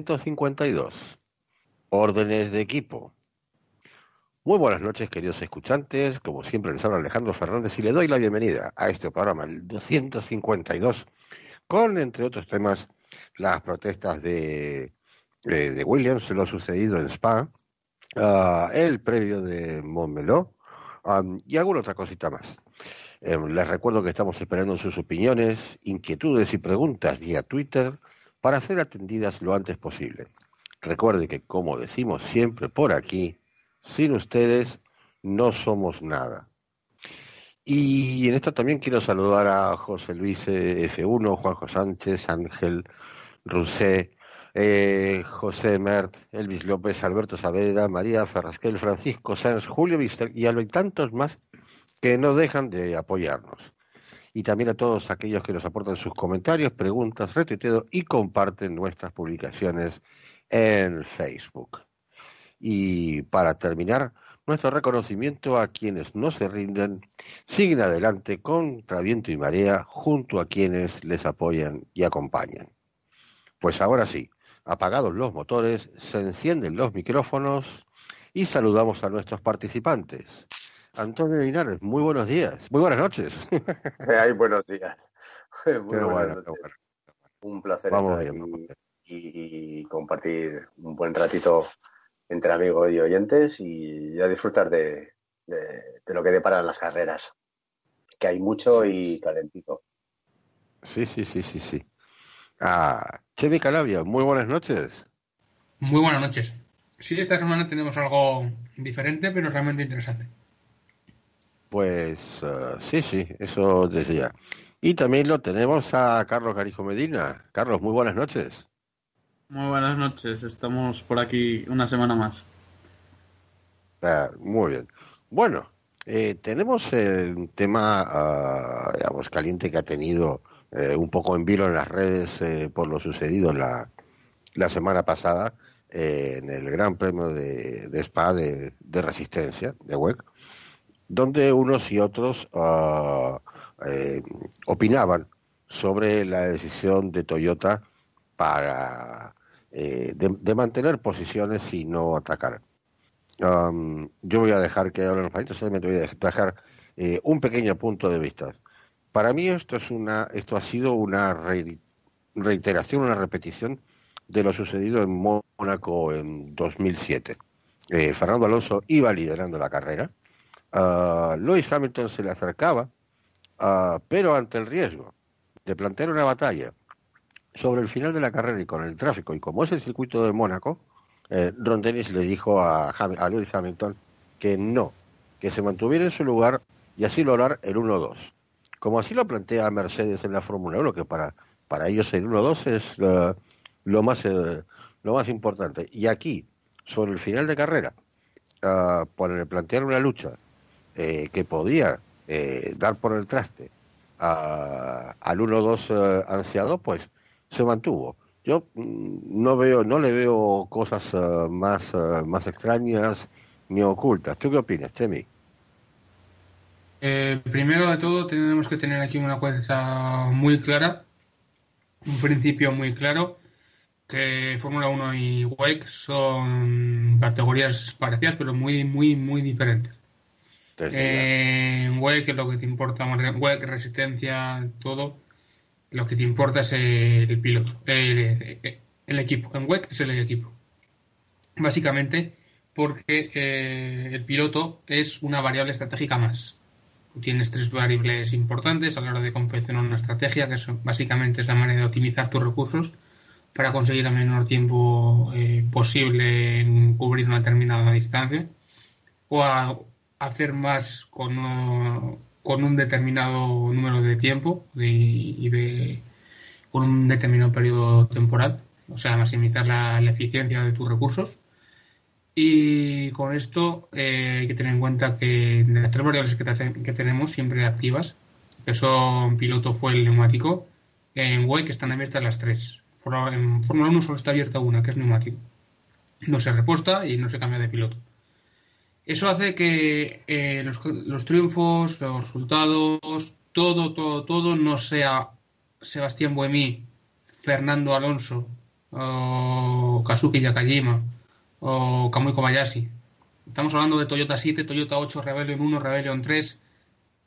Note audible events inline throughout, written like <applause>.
252. Órdenes de equipo. Muy buenas noches, queridos escuchantes. Como siempre, les habla Alejandro Fernández y le doy la bienvenida a este programa, el 252, con, entre otros temas, las protestas de, de, de Williams, lo sucedido en Spa, uh, el previo de Montmeló y alguna otra cosita más. Eh, les recuerdo que estamos esperando sus opiniones, inquietudes y preguntas vía Twitter para ser atendidas lo antes posible. Recuerde que, como decimos siempre por aquí, sin ustedes no somos nada. Y en esto también quiero saludar a José Luis F1, Juanjo Sánchez, Ángel Rusé, eh, José Mert, Elvis López, Alberto Saavedra, María Ferrasquel, Francisco Sanz, Julio Vistel y a tantos más que no dejan de apoyarnos. Y también a todos aquellos que nos aportan sus comentarios, preguntas, retuiteos y comparten nuestras publicaciones en Facebook. Y para terminar, nuestro reconocimiento a quienes no se rinden, siguen adelante contra viento y marea junto a quienes les apoyan y acompañan. Pues ahora sí, apagados los motores, se encienden los micrófonos y saludamos a nuestros participantes. Antonio Linares, muy buenos días, muy buenas noches. <laughs> Ay, buenos días. Muy buenas bueno, noches. bueno. Un placer Vamos estar bien, aquí vamos bien. y, y compartir un buen ratito entre amigos y oyentes y a disfrutar de, de- de lo que deparan las carreras, que hay mucho y calentito. Sí, sí, sí, sí, sí. Ah, Chevy Calabia, muy buenas noches. Muy buenas noches. Sí, esta semana tenemos algo diferente, pero realmente interesante. Pues ah, sí, sí, eso ya. Y también lo tenemos a Carlos Garijo Medina. Carlos, muy buenas noches. Muy buenas noches, estamos por aquí una semana más. Ah, muy bien. Bueno, eh, tenemos un tema, ah, digamos, caliente que ha tenido eh, un poco en vilo en las redes eh, por lo sucedido en la, la semana pasada eh, en el Gran Premio de, de Spa de, de Resistencia, de WEC, donde unos y otros eh, opinaban sobre la decisión de Toyota para eh, de, mantener posiciones y no atacar. Yo voy a dejar que hablen los países, solamente voy a dejar eh, un pequeño punto de vista. Para mí esto es una, esto ha sido una re- reiteración, una repetición de lo sucedido en Mónaco en 2007. Eh, Fernando Alonso iba liderando la carrera, ah, Lewis Hamilton se le acercaba, ah, pero ante el riesgo de plantear una batalla sobre el final de la carrera y con el tráfico, y como es el circuito de Mónaco, eh, Ron Dennis le dijo a, a Lewis Hamilton que no, que se mantuviera en su lugar y así lograr el 1-2. Como así lo plantea Mercedes en la Fórmula 1, que para, para ellos el 1-2 es eh, lo, más, eh, lo más importante. Y aquí, sobre el final de carrera, por el plantear una lucha eh, que podía eh, dar por el traste a- al 1-2 eh, ansiado, pues se mantuvo. Yo mm, no veo, no le veo cosas eh, más, eh, más extrañas ni ocultas. ¿Tú qué opinas, Chemi? Primero de todo, tenemos que tener aquí una cosa muy clara, un principio muy claro, que Fórmula 1 y WEC son categorías parecidas, pero muy, muy, muy diferentes. Desde Eh, en WEC, lo que te importa, WEC, resistencia, todo, lo que te importa es el piloto, el, el equipo. En WEC es el equipo. Básicamente porque eh, el piloto es una variable estratégica más. Tienes tres variables importantes a la hora de confeccionar una estrategia, que básicamente es la manera de optimizar tus recursos para conseguir el menor tiempo eh, posible en cubrir una determinada distancia o a hacer más con, uh, con un determinado número de tiempo y con un determinado periodo temporal, o sea, maximizar la, eficiencia de tus recursos. Y con esto eh, hay que tener en cuenta que de las tres variables que, te- que tenemos siempre activas, que son piloto, fuel, neumático, en WEC están abiertas las tres. En Fórmula 1 solo está abierta una, que es neumático. No se reposta y no se cambia de piloto. Eso hace que eh, los, los, triunfos, los resultados, todo, todo, todo no sea Sebastián Buemí, Fernando Alonso, o Kazuki Yakajima, o Kamui Kobayashi. Estamos hablando de Toyota 7, Toyota 8, Rebellion 1, Rebellion 3,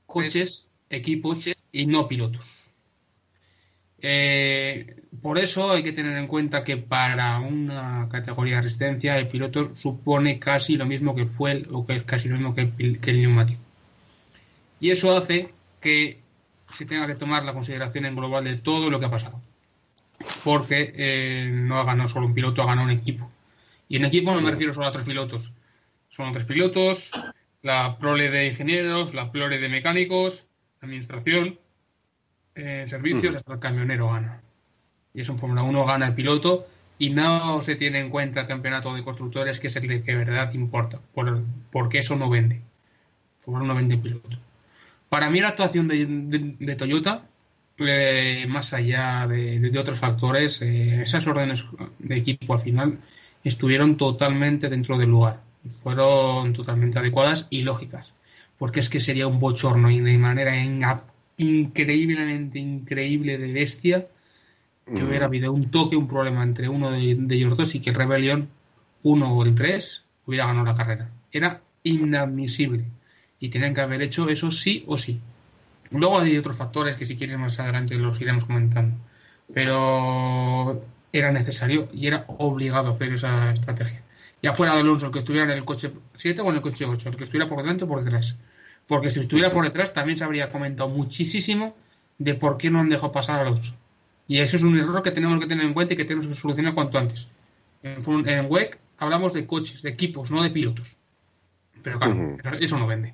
coches, equipos y no pilotos. Eh, por eso hay que tener en cuenta que para una categoría de resistencia el piloto supone casi lo mismo que fue o que es casi lo mismo que el, que el neumático. Y eso hace que se tenga que tomar la consideración en global de todo lo que ha pasado. Porque eh, no ha ganado solo un piloto, ha ganado un equipo. Y en equipo no me refiero solo a otros pilotos. Son otros pilotos, la prole de ingenieros, la prole de mecánicos, la administración, eh, servicios, hasta el camionero gana. Y eso en Fórmula 1 gana el piloto y no se tiene en cuenta el campeonato de constructores, que es el que de verdad importa, porque eso no vende. Fórmula 1 vende pilotos. Para mí la actuación de, Toyota, eh, más allá de, otros factores, eh, esas órdenes de equipo al final estuvieron totalmente dentro del lugar. Fueron totalmente adecuadas y lógicas. Porque es que sería un bochorno y de manera increíblemente increíble de bestia que mm. hubiera habido un toque, un problema entre uno de, ellos dos y que el Rebellion 1 o el 3 hubiera ganado la carrera. Era inadmisible y tienen que haber hecho eso sí o sí. Luego hay otros factores que si quieres más adelante los iremos comentando. Pero era necesario y era obligado hacer esa estrategia. Ya fuera de Alonso, el que estuviera en el coche 7 o en el coche 8, el que estuviera por delante o por detrás. Porque si estuviera por detrás también se habría comentado muchísimo de por qué no han dejado pasar a Alonso. Y eso es un error que tenemos que tener en cuenta y que tenemos que solucionar cuanto antes. En, en WEC hablamos de coches, de equipos, no de pilotos. Pero claro, eso no vende.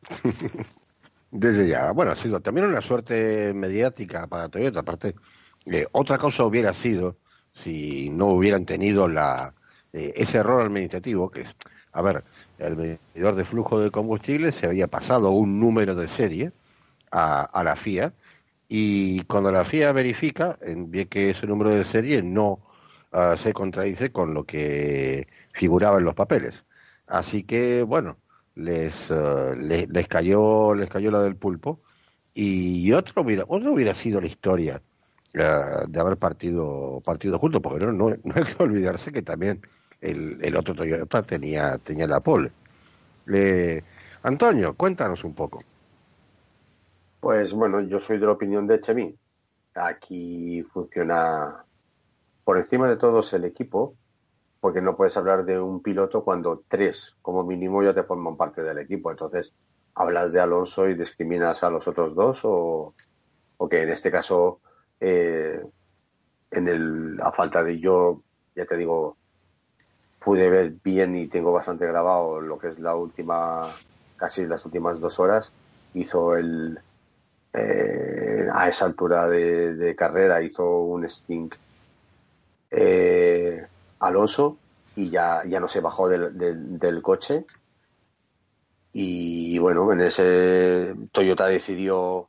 <laughs> Desde ya. Bueno, ha sido también una suerte mediática para Toyota. Aparte, eh, otra cosa hubiera sido si no hubieran tenido la eh, ese error administrativo, que es, a ver, el medidor de flujo de combustible se había pasado un número de serie a, la FIA y cuando la FIA verifica, ve que ese número de serie no ah, se contradice con lo que figuraba en los papeles. Así que, bueno, les, uh, les, cayó les cayó la del pulpo y otro hubiera otro hubiera sido la historia uh, de haber partido partido juntos porque no, no, hay que olvidarse que también el, el otro Toyota tenía tenía la pole. Antonio cuéntanos un poco. Pues bueno yo soy de la opinión de Chemi. Aquí funciona por encima de todos el equipo porque no puedes hablar de un piloto cuando tres, como mínimo, ya te forman parte del equipo. Entonces, hablas de Alonso y discriminas a los otros dos, o, que en este caso, eh, en el, a falta de yo, ya te digo, pude ver bien y tengo bastante grabado lo que es la última, casi las últimas dos horas, hizo el, eh, a esa altura de, carrera, hizo un stink. Eh, Alonso y ya, ya no se bajó del, del, coche. Y bueno, en ese Toyota decidió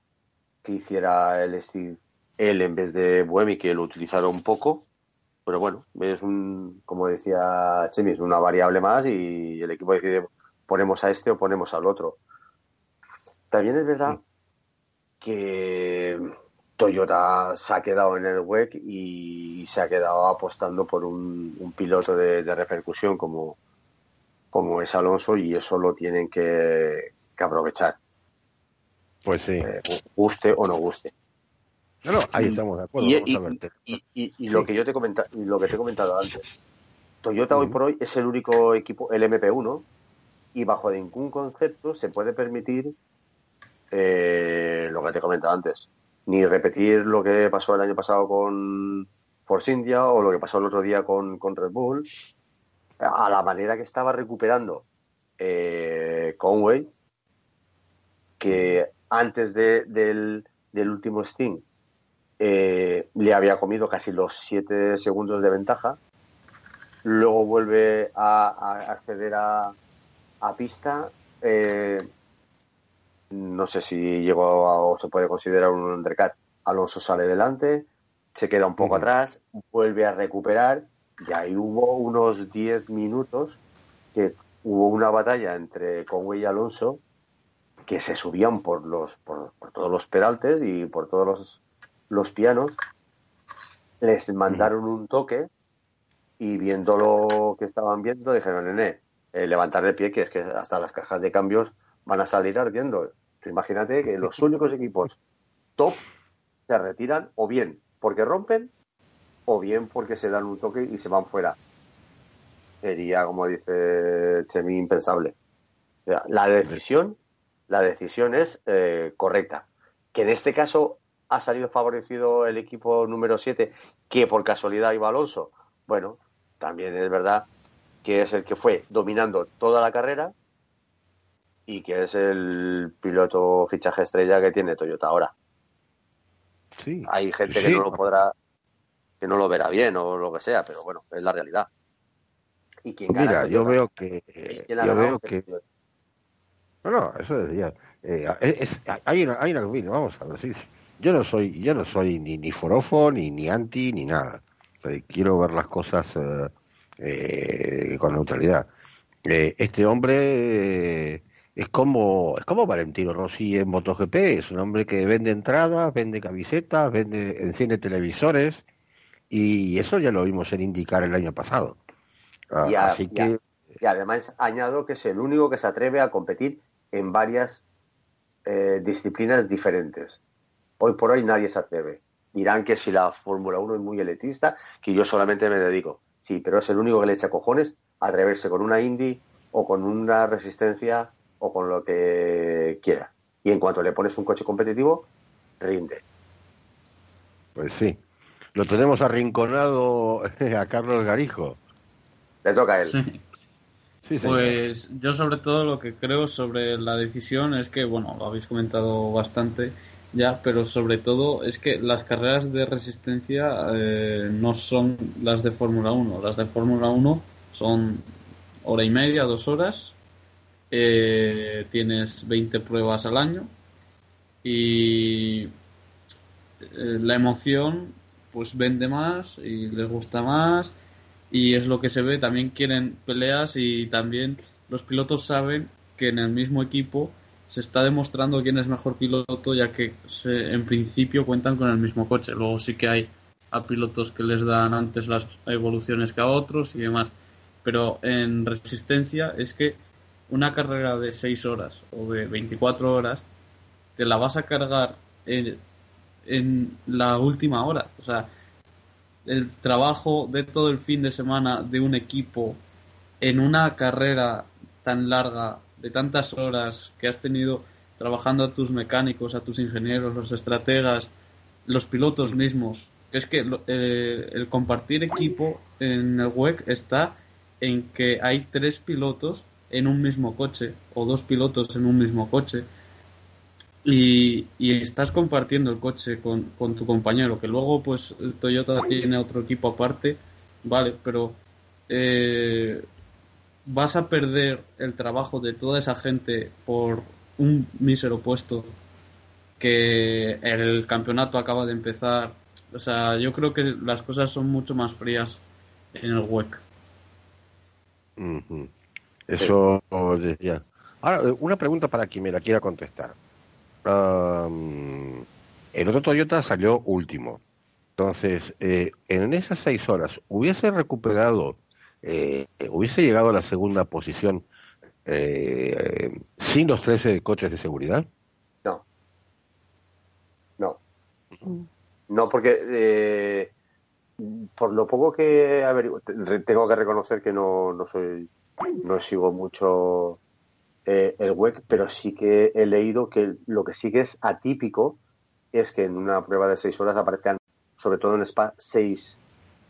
que hiciera el Steve él en vez de Buemi, que lo utilizara un poco. Pero bueno, es un, como decía Chemi, es una variable más y el equipo decide ponemos a este o ponemos al otro. También es verdad que Toyota se ha quedado en el WEC y se ha quedado apostando por un, piloto de, repercusión como, como es Alonso y eso lo tienen que, aprovechar. Pues sí. Eh, guste o no guste. No, no, ahí estamos de acuerdo. Y, lo que yo te comenta, lo que te he comentado antes, Toyota hoy por hoy es el único equipo, el MP1, y bajo ningún concepto se puede permitir eh, lo que te he comentado antes, ni repetir lo que pasó el año pasado con Force India o lo que pasó el otro día con, con Red Bull, a la manera que estaba recuperando eh, Conway, que antes de, del, último Sting eh, le había comido casi los 7 segundos de ventaja, luego vuelve a, acceder a, a pista. Eh, no sé si llegó a, o se puede considerar un undercut. Alonso sale delante, se queda un poco atrás, vuelve a recuperar y ahí hubo unos 10 minutos que hubo una batalla entre Conway y Alonso que se subían por los por, todos los peraltes y por todos los, los pianos les mandaron un toque y viendo lo que estaban viendo dijeron nene eh, levantar de pie que es que hasta las cajas de cambios van a salir ardiendo imagínate que los <laughs> únicos equipos top se retiran o bien porque rompen o bien porque se dan un toque y se van fuera sería, como dice Chemi, impensable. la decisión, la decisión es eh, correcta. Que en este caso ha salido favorecido el equipo número 7, que por casualidad iba Alonso. Bueno, también es verdad que es el que fue dominando toda la carrera y que es el piloto fichaje estrella que tiene Toyota ahora. Sí, Hay gente que no lo podrá, que no lo verá bien o lo que sea, pero bueno, es la realidad. Mira, yo veo que. Yo veo que. No, no, eso decía. Eh, es, hay, una, hay una. vamos a ver, sí, yo no soy, yo no soy ni, ni forofo, ni, ni anti, ni nada. quiero ver las cosas eh, eh, con neutralidad. este hombre es como es como Valentino Rossi en MotoGP, es un hombre que vende entradas, vende camisetas, vende enciende televisores y eso ya lo vimos en indicar el año pasado. Ah, y, así que... y, además añado que es el único que se atreve a competir en varias eh, disciplinas diferentes. Hoy por hoy nadie se atreve. Dirán que si la Fórmula 1 es muy elitista, que yo solamente me dedico. Sí, pero es el único que le echa cojones a atreverse con una Indy o con una resistencia o con lo que quiera. Y en cuanto le pones un coche competitivo, rinde. Pues sí. Lo tenemos arrinconado <laughs> a Carlos Garijo. Le toca a él. Pues yo sobre todo lo que creo sobre la decisión es que, bueno, lo habéis comentado bastante ya, pero sobre todo es que las carreras de resistencia eh, no son las de Fórmula 1. Las de Fórmula 1 son hora y media, dos horas. Eh, tienes 20 pruebas al año y eh, la emoción pues vende más y les gusta más y es lo que se ve, también quieren peleas y también los pilotos saben que en el mismo equipo se está demostrando quién es mejor piloto ya que se, en principio cuentan con el mismo coche. Luego sí que hay a pilotos que les dan antes las evoluciones que a otros y demás. Pero en resistencia es que una carrera de 6 horas o de 24 horas te la vas a cargar en, en la última hora. O sea, el trabajo de todo el fin de semana de un equipo en una carrera tan larga, de tantas horas que has tenido trabajando a tus mecánicos, a tus ingenieros, los estrategas, los pilotos mismos. Que es que eh, el compartir equipo en el WEC está en que hay tres pilotos en un mismo coche o dos pilotos en un mismo coche y, estás compartiendo el coche con, tu compañero, que luego pues Toyota tiene otro equipo aparte, vale, pero eh, vas a perder el trabajo de toda esa gente por un mísero puesto que el campeonato acaba de empezar. O sea, yo creo que las cosas son mucho más frías en el WEC. Eso decía. Ahora, una pregunta para quien me la quiera contestar el otro Toyota salió último. Entonces, eh, en esas seis horas, ¿hubiese recuperado, eh, hubiese llegado a la segunda posición eh, sin los 13 coches de seguridad? No. No. No, porque por lo poco que tengo que reconocer que no, no soy, no sigo mucho eh, el WEC, pero sí que he leído que lo que sí que es atípico es que en una prueba de seis horas aparezcan, sobre todo en Spa, seis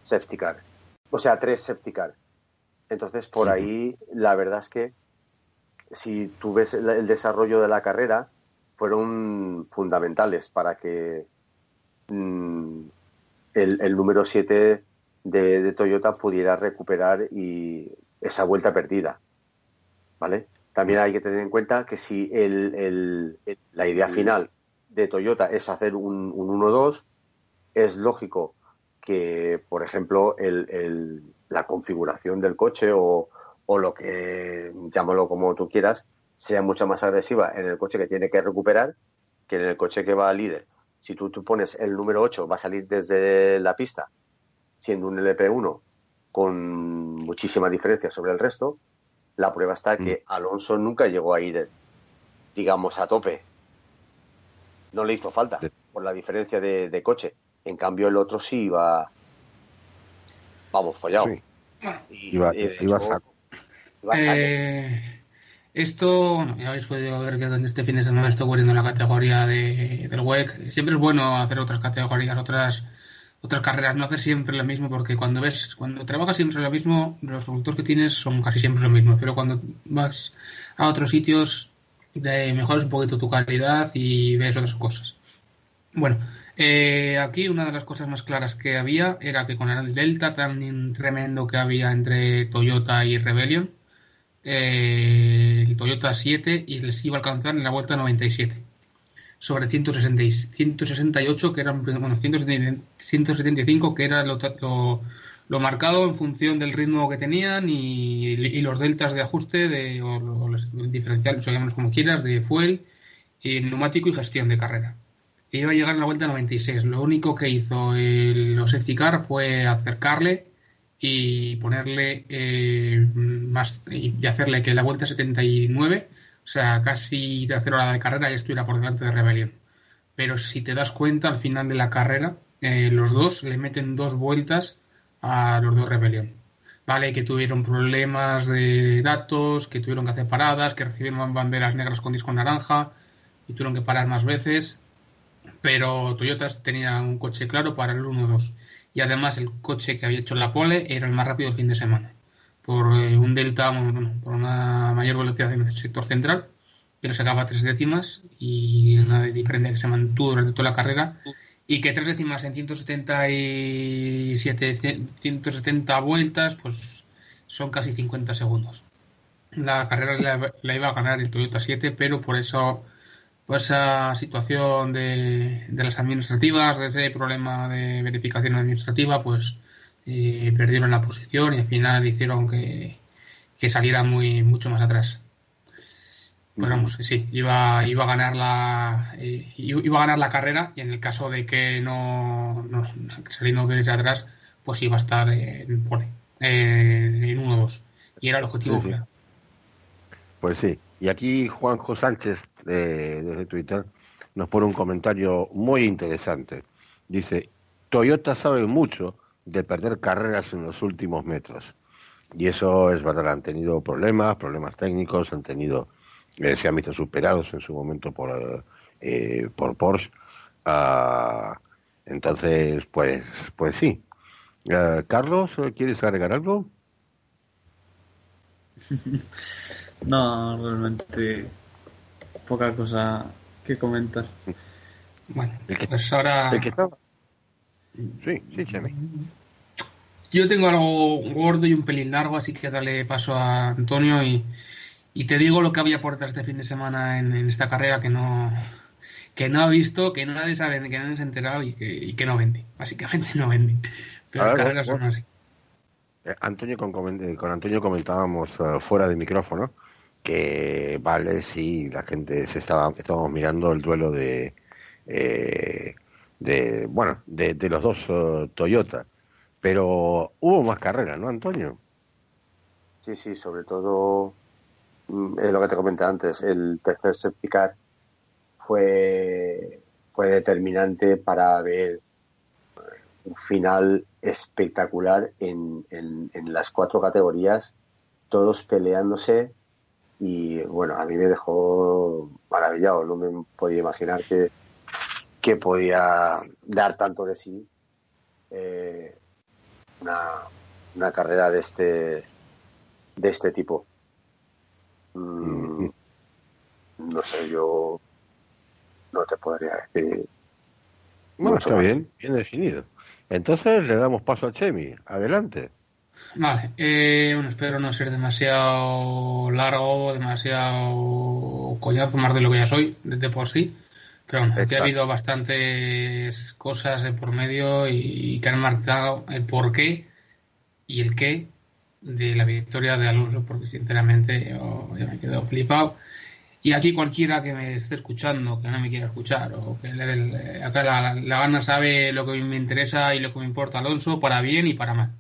safety car. O sea, tres safety car. Entonces, por ahí, la verdad es que si tú ves el, desarrollo de la carrera, fueron fundamentales para que mm, el, número 7 de, de, Toyota pudiera recuperar y esa vuelta perdida. ¿Vale? También hay que tener en cuenta que si el, la idea final de Toyota es hacer un, 1-2, es lógico que, por ejemplo, la configuración del coche o, o lo que, llámalo como tú quieras, sea mucho más agresiva en el coche que tiene que recuperar que en el coche que va al líder. Si tú, tú pones el número 8, va a salir desde la pista, siendo un LP1 con muchísima diferencia sobre el resto, la prueba está que mm. Alonso nunca llegó a ir, digamos, a tope. No le hizo falta por la diferencia de, coche. En cambio, el otro sí iba, vamos, follado. iba, iba, eh, esto, ya habéis podido ver que este fin de semana estoy cubriendo la categoría de, del WEC. Siempre es bueno hacer otras categorías, otras otras carreras, no hacer siempre lo mismo, porque cuando ves, cuando trabajas siempre lo mismo, los resultados que tienes son casi siempre lo mismo, pero cuando vas a otros sitios, de, mejoras un poquito tu calidad y ves otras cosas. Bueno, eh, aquí una de las cosas más claras que había era que con el delta tan tremendo que había entre Toyota y Rebellion, eh, el Toyota 7 y les iba a alcanzar en la vuelta 97 sobre 160, 168 que eran bueno 175 que era lo, lo, marcado en función del ritmo que tenían y, los deltas de ajuste de o, los diferenciales como quieras de fuel y neumático y gestión de carrera. Iba a llegar a la vuelta 96 lo único que hizo el, los safety fue acercarle y ponerle eh, más y hacerle que la vuelta 79 o sea, casi tercera hora de carrera ya estuviera por delante de Rebellion. Pero si te das cuenta, al final de la carrera, eh, los dos le meten dos vueltas a los dos Rebellion. Vale, que tuvieron problemas de datos, que tuvieron que hacer paradas, que recibieron banderas negras con disco naranja y tuvieron que parar más veces. Pero Toyota tenía un coche claro para el 1-2. Y además el coche que había hecho la pole era el más rápido el fin de semana por eh, un delta, por una mayor velocidad en el sector central, pero sacaba tres décimas y una diferencia que se mantuvo durante toda la carrera y que tres décimas en 177, 170 vueltas, pues son casi 50 segundos. La carrera la, iba a ganar el Toyota 7, pero por eso, por esa situación de, de las administrativas, de ese problema de verificación administrativa, pues y perdieron la posición y al final hicieron que, saliera muy mucho más atrás. Pues vamos, sí, iba, iba a ganar la eh, iba a ganar la carrera y en el caso de que no, no saliendo desde atrás, pues iba a estar en pole, en 1-2 y era el objetivo Pues sí, y aquí Juanjo Sánchez desde Twitter nos pone un comentario muy interesante. Dice, Toyota sabe mucho de perder carreras en los últimos metros. Y eso es verdad, han tenido problemas, problemas técnicos, han tenido, eh, se han visto superados en su momento por, eh, por Porsche. Ah, entonces, pues, pues sí. Eh, Carlos, ¿quieres agregar algo? <laughs> no, realmente poca cosa que comentar. Bueno, pues ahora... Sí, sí, Chemi. Yo tengo algo gordo y un pelín largo, así que dale paso a Antonio y, te digo lo que había por este fin de semana en, esta carrera que no que no ha visto, que nadie sabe, que nadie se ha enterado y que, no vende. Básicamente no vende. Pero las carreras son así. Eh, Antonio con, con Antonio comentábamos eh, fuera de micrófono que vale si la gente se estaba estábamos mirando el duelo de eh, de bueno de, los dos uh, Toyota. Pero hubo más carreras no Antonio sí sí sobre todo es lo que te comenté antes el tercer safety fue fue determinante para ver un final espectacular en, en, en las cuatro categorías todos peleándose y bueno a mí me dejó maravillado no me podía imaginar que que podía dar tanto de sí eh, una, carrera de este de este tipo. Mm, no sé yo no te podría decir bueno está bien bien definido. Entonces le damos paso a Chemi. Adelante. Vale, eh, bueno, espero no ser demasiado largo, demasiado coñazo más de lo que ya soy, de por sí. Pero bueno, aquí ha habido bastantes cosas por medio y, que han marcado el por qué y el qué de la victoria de Alonso, porque sinceramente yo, me quedo flipado. Y aquí cualquiera que me esté escuchando, que no me quiera escuchar, o que le, acá la, la, gana sabe lo que me interesa y lo que me importa Alonso, para bien y para mal.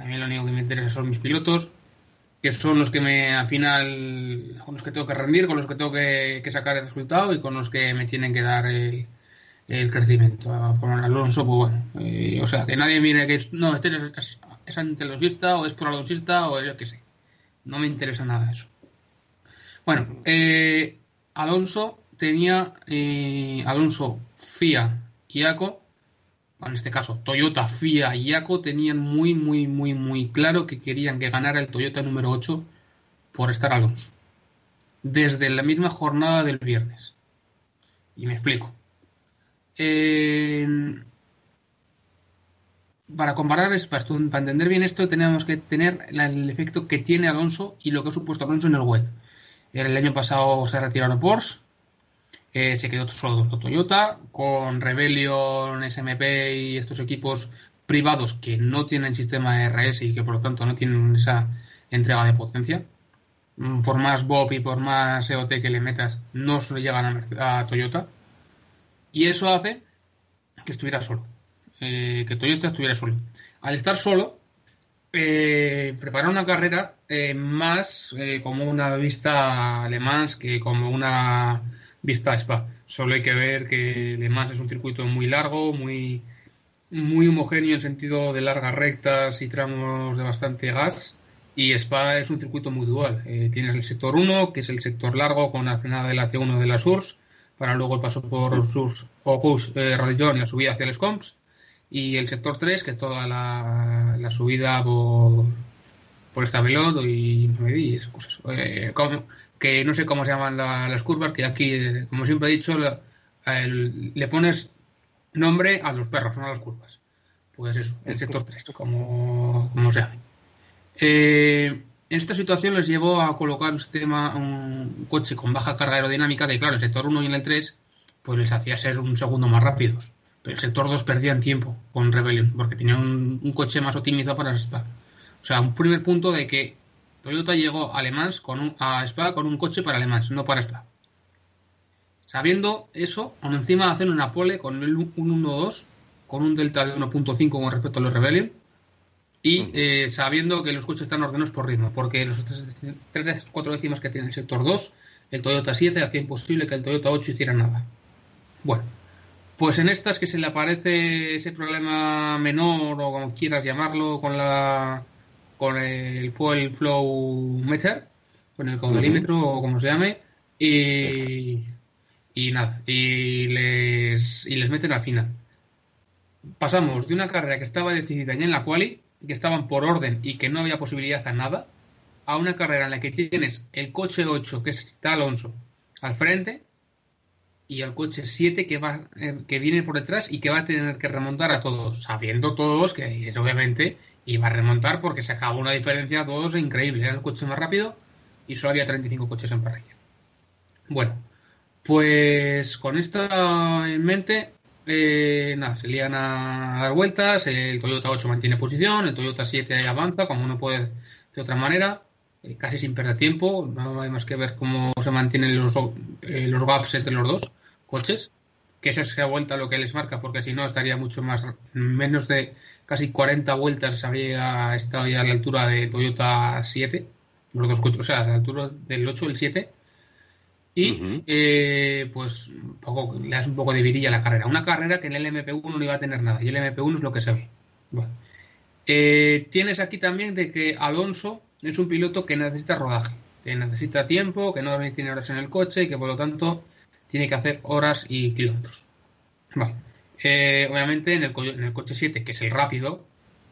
A mí lo único que me interesa son mis pilotos, que son los que me, al final, con los que tengo que rendir, con los que tengo que, sacar el resultado y con los que me tienen que dar el, crecimiento. Por Alonso, pues bueno, eh, o sea, que nadie mire que no, este es, es, antelosista o es por alonsista o yo qué sé. No me interesa nada eso. Bueno, eh, Alonso tenía eh, Alonso, FIA y ACO, en este caso Toyota, FIA y ACO tenían muy, muy, muy, muy claro que querían que ganara el Toyota número 8 por estar Alonso. Desde la misma jornada del viernes. Y me explico. para comparar, para, para, entender bien esto, tenemos que tener el efecto que tiene Alonso y lo que ha supuesto Alonso en el web. El año pasado se retiraron Porsche, se quedó solo Toyota, con Rebellion, SMP y estos equipos privados que no tienen sistema RS y que por lo tanto no tienen esa entrega de potencia. Mm, por más Bob y por más EOT que le metas, no se llegan a, Toyota. Y eso hace que estuviera solo. Eh, que Toyota estuviera solo. Al estar solo, eh, una carrera eh, más eh, como una vista Le Mans que como una vista Spa. Solo hay que ver que Le Mans es un circuito muy largo, muy, muy homogéneo en sentido de largas rectas y tramos de bastante gas. Y Spa es un circuito muy dual. tienes el sector 1, que es el sector largo con la frenada de la T1 de la SURS, para luego el paso por SURS o eh, y la subida hacia el Scomps y el sector 3, que es toda la, subida por, por esta y esas cosas. Eh, que no sé cómo se llaman las curvas, que aquí, como siempre he dicho, le pones nombre a los perros, no a las curvas. Pues eso, el sector 3, como, como se llama. Eh, en esta situación les llevó a colocar un sistema, un coche con baja carga aerodinámica, que claro, el sector 1 y el 3, pues les hacía ser un segundo más rápidos pero el sector 2 perdían tiempo con Rebellion, porque tenían un, coche más optimizado para Spa. O sea, un primer punto de que Toyota llegó a, con un, a Spa con un coche para alemán, no para Spa. Sabiendo eso, aún encima hacen una pole con el 1-1-2, con un delta de 1.5 con respecto a los Rebellion, y eh, sabiendo que los coches están ordenados por ritmo, porque los 3-4 décimas que tiene el sector 2, el Toyota 7 hacía imposible que el Toyota 8 hiciera nada. Bueno, pues en estas que se le aparece ese problema menor o como quieras llamarlo con la con el fuel flow meter, con el caudalímetro o como se llame, y, y nada, y les, y les meten al final. Pasamos de una carrera que estaba decidida ya en la quali, que estaban por orden y que no había posibilidad a nada, a una carrera en la que tienes el coche 8, que está Alonso, al frente, y el coche 7 que, va, eh, que viene por detrás y que va a tener que remontar a todos, sabiendo todos que es obviamente iba a remontar porque se acabó una diferencia a todos increíble. Era el coche más rápido y solo había 35 coches en parrilla. Bueno, pues con esto en mente, eh, nada, se lían a dar vueltas, el Toyota 8 mantiene posición, el Toyota 7 avanza, como no puede de otra manera, eh, casi sin perder tiempo, no hay más que ver cómo se mantienen los, los gaps entre los dos coches, que esa es vuelta lo que les marca, porque si no estaría mucho más, menos de casi 40 vueltas habría estado ya a la altura de Toyota 7, los dos coches, o sea, a la altura del 8 el 7. Y eh, pues poco, le das un poco de virilla a la carrera. Una carrera que en el MP1 no iba a tener nada, y el MP1 es lo que se ve. Eh, tienes aquí también de que Alonso es un piloto que necesita rodaje, que necesita tiempo, que no tiene horas en el coche y que por lo tanto tiene que hacer horas y kilómetros. Eh, obviamente en el, en el, coche 7, que es el rápido,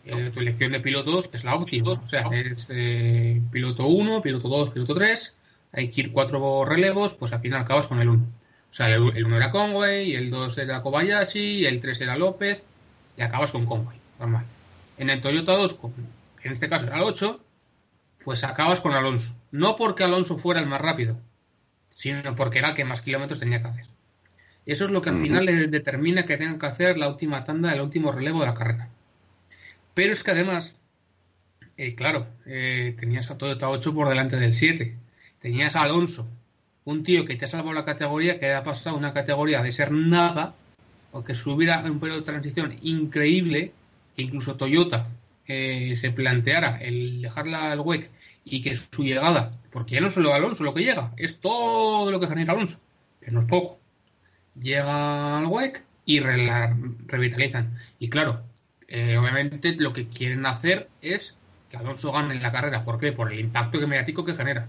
eh, tu elección de pilotos es la óptima. O sea, es eh, piloto 1, piloto 2, piloto 3, hay que ir cuatro relevos, pues al final acabas con el 1. O sea, el, 1 era Conway, el 2 era Kobayashi, el 3 era López, y acabas con Conway, normal. En el Toyota 2, en este caso era el 8, pues acabas con Alonso. No porque Alonso fuera el más rápido, sino porque era el que más kilómetros tenía que hacer. Eso es lo que al final le determina que tengan que hacer la última tanda, el último relevo de la carrera. Pero es que además, eh, claro, eh, tenías a Toyota 8 por delante del 7. Tenías a Alonso, un tío que te ha salvado la categoría, que ha pasado una categoría de ser nada, o que subiera un periodo de transición increíble, que incluso Toyota eh, se planteara el dejarla al WEC y que su llegada, porque ya no solo Alonso lo que llega, es todo lo que genera Alonso, que no es poco. Llega al WEC y revitalizan. Y claro, obviamente lo que quieren hacer es que Alonso gane en la carrera. ¿Por qué? Por el impacto mediático que genera.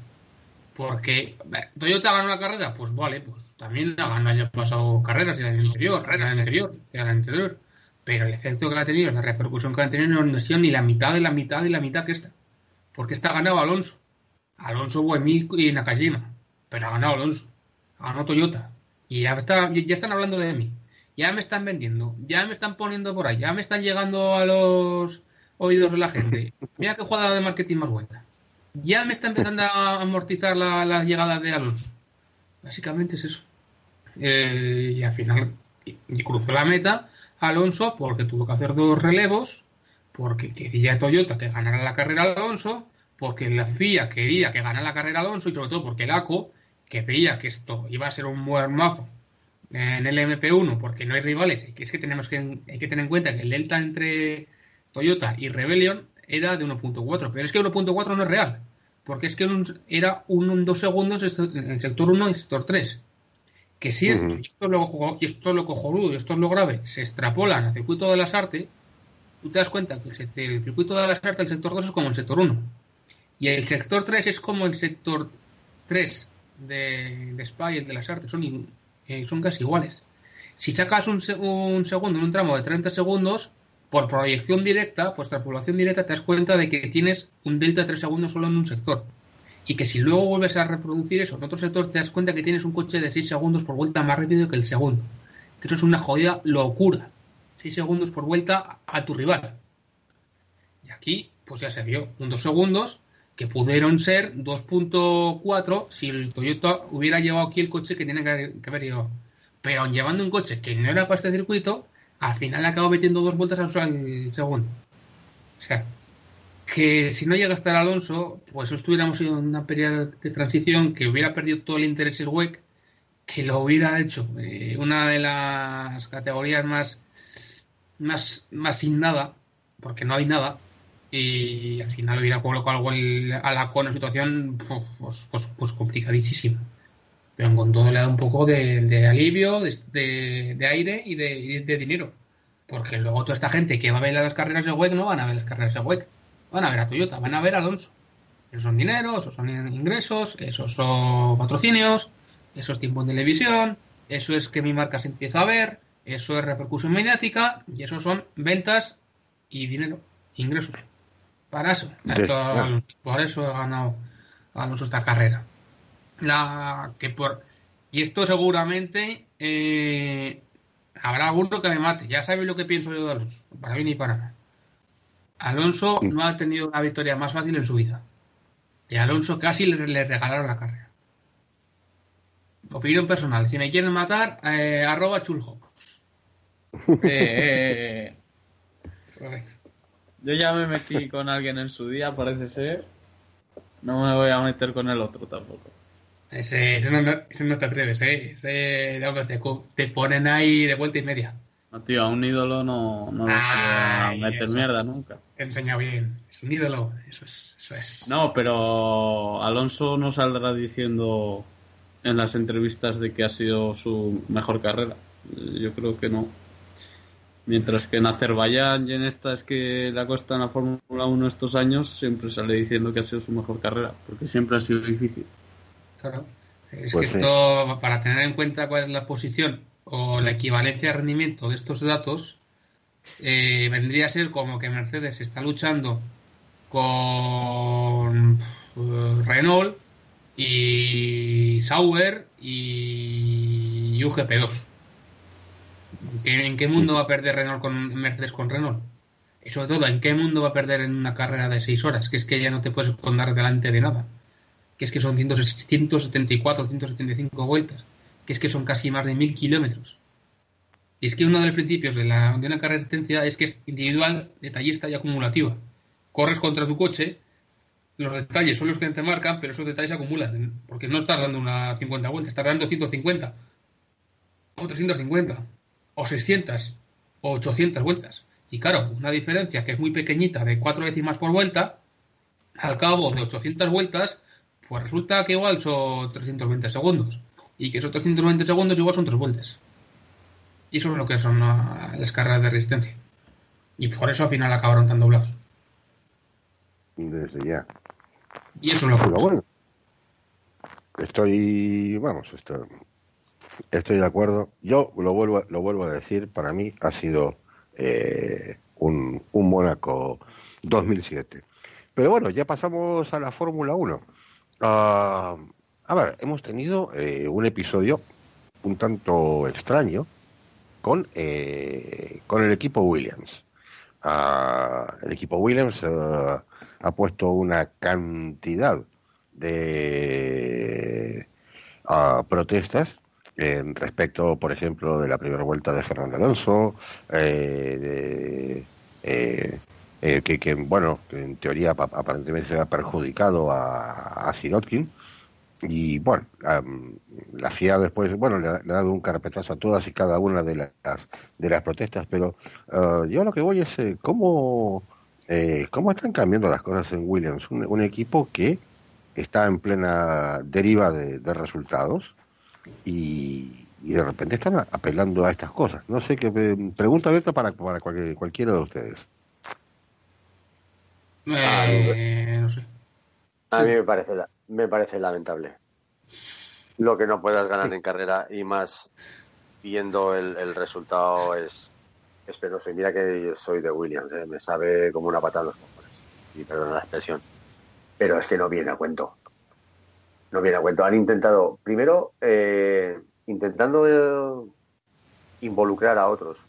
Porque Toyota ganó la carrera, pues vale, pues también la ganó año pasado carreras y el año anterior, anterior, el año anterior. Pero el efecto que ha tenido, la repercusión que ha tenido no ha sido ni la mitad de la mitad de la mitad que esta. Porque está ganado Alonso. Alonso, Buemi y Nakajima. Pero ha ganado Alonso. Ha ganado Toyota. Y ya, está, ya están hablando de mí. Ya me están vendiendo. Ya me están poniendo por ahí. Ya me están llegando a los oídos de la gente. Mira qué jugada de marketing más buena. Ya me está empezando a amortizar la, llegada de Alonso. Básicamente es eso. Eh, y al final y, cruzó la meta Alonso porque tuvo que hacer dos relevos, porque quería Toyota que ganara la carrera Alonso, porque la FIA quería que ganara la carrera Alonso y sobre todo porque el ACO, que veía que esto iba a ser un buen mazo en el MP1 porque no hay rivales y que es que tenemos que, hay que tener en cuenta que el delta entre Toyota y Rebellion era de 1.4, pero es que 1.4 no es real, porque es que era un 2 segundos en el sector 1 y sector 3. Que si esto, esto, es lo, y esto es lo cojonudo y esto es lo grave, se extrapolan al circuito de las artes, tú te das cuenta que el circuito de las artes, el sector 2 es como el sector 1. Y el sector 3 es como el sector 3 de, de Spa y el de las artes, son, eh, son casi iguales. Si sacas un, un segundo en un tramo de 30 segundos, por proyección directa, por extrapolación directa, te das cuenta de que tienes un delta de 3 segundos solo en un sector. Y que si luego vuelves a reproducir eso en otro sector, te das cuenta que tienes un coche de 6 segundos por vuelta más rápido que el segundo. Que eso es una jodida locura. 6 segundos por vuelta a tu rival. Y aquí, pues ya se vio, un 2 segundos que pudieron ser 2.4 si el Toyota hubiera llevado aquí el coche que tiene que haber llevado. Pero llevando un coche que no era para este circuito, al final acabo metiendo dos vueltas al segundo. O sea, que si no llega a estar Alonso, pues estuviéramos en una periodo de transición que hubiera perdido todo el interés el WEC, que lo hubiera hecho eh, una de las categorías más, más, más sin nada, porque no hay nada, y al final hubiera colocado algo a la con una situación pues, pues, pues complicadísima pero con todo le da un poco de, alivio, de, aire y de, dinero. Porque luego toda esta gente que va a ver las carreras de WEC no van a ver las carreras de WEC, van a ver a Toyota, van a ver a Alonso. Esos son dinero, esos son ingresos, esos son patrocinios, esos es tiempo en televisión, eso es que mi marca se empieza a ver, eso es repercusión mediática y eso son ventas y dinero, ingresos. Para eso. Por eso he ganado Alonso esta carrera la que por y esto seguramente eh, habrá alguno que me mate. Ya sabéis lo que pienso yo de Alonso, para mí ni para nada. Alonso no ha tenido una victoria más fácil en su vida. Y a Alonso casi le, regalaron la carrera. Opinión personal. Si me quieren matar, eh, arroba chulhocos. <laughs> Eh, yo ya me metí con alguien en su día, parece ser. No me voy a meter con el otro tampoco. Ese, no, te atreves, ¿eh? Ese, te, ponen ahí de vuelta y media. No, tío, a un ídolo no, no a meter mierda nunca. Te enseña bien. Es un ídolo, eso es, eso es. No, pero Alonso no saldrá diciendo en las entrevistas de que ha sido su mejor carrera. Yo creo que no. Mientras que en Azerbaiyán y en esta es que la costa en la Fórmula 1 estos años siempre sale diciendo que ha sido su mejor carrera, porque siempre ha sido difícil. Claro. Es pues que esto, para tener en cuenta cuál es la posición o la equivalencia de rendimiento de estos datos, eh, vendría a ser como que Mercedes está luchando con eh, Renault y Sauber y UGP2. ¿En qué mundo va a perder Renault con Mercedes con Renault? Y sobre todo, ¿en qué mundo va a perder en una carrera de seis horas? Que es que ya no te puedes poner delante de nada que es que son 174, 175 vueltas, que es que son casi más de mil kilómetros. Y es que uno de los principios de, la, de una carrera de resistencia es que es individual, detallista y acumulativa. corres contra tu coche, los detalles son los que te marcan, pero esos detalles se acumulan, porque no estás dando una 50 vueltas, estás dando 150, o 350, o 600, o 800 vueltas. Y claro, una diferencia que es muy pequeñita de cuatro décimas por vuelta, al cabo de 800 vueltas, pues resulta que igual son 320 segundos. Y que esos 320 segundos igual son tres vueltas. Y eso es lo que son las carreras de resistencia. Y por eso al final acabaron tan doblados. Desde ya. Y eso es lo que bueno. Estoy, vamos, estoy, estoy de acuerdo. Yo lo vuelvo, lo vuelvo a decir, para mí ha sido eh, un, un Mónaco 2007. Pero bueno, ya pasamos a la Fórmula 1. Ah, a ver, hemos tenido eh, un episodio un tanto extraño con, eh, con el equipo Williams. Ah, el equipo Williams ah, ha puesto una cantidad de protestas en respecto, por ejemplo, de la primera vuelta de Fernando Alonso, eh, eh, que, bueno, en teoría aparentemente se ha perjudicado a, a. Y bueno, la FIA después, bueno, le ha, dado un carpetazo a todas y cada una de las, de las protestas, pero uh, yo lo que voy es eh, cómo, eh, cómo están cambiando las cosas en Williams, un, equipo que está en plena deriva de, resultados y, de repente están apelando a estas cosas. No sé qué pregunta abierta para, para cualquiera de ustedes. Eh, no sé. A mí me parece, me parece lamentable. Lo que no puedas ganar en carrera y más viendo el, resultado es, es penoso. Y mira que soy de Williams, ¿eh? me sabe como una patada en los cojones. Y perdona la expresión. Pero es que no viene a cuento. No viene a cuento. Han intentado, primero, eh, intentando involucrar a otros,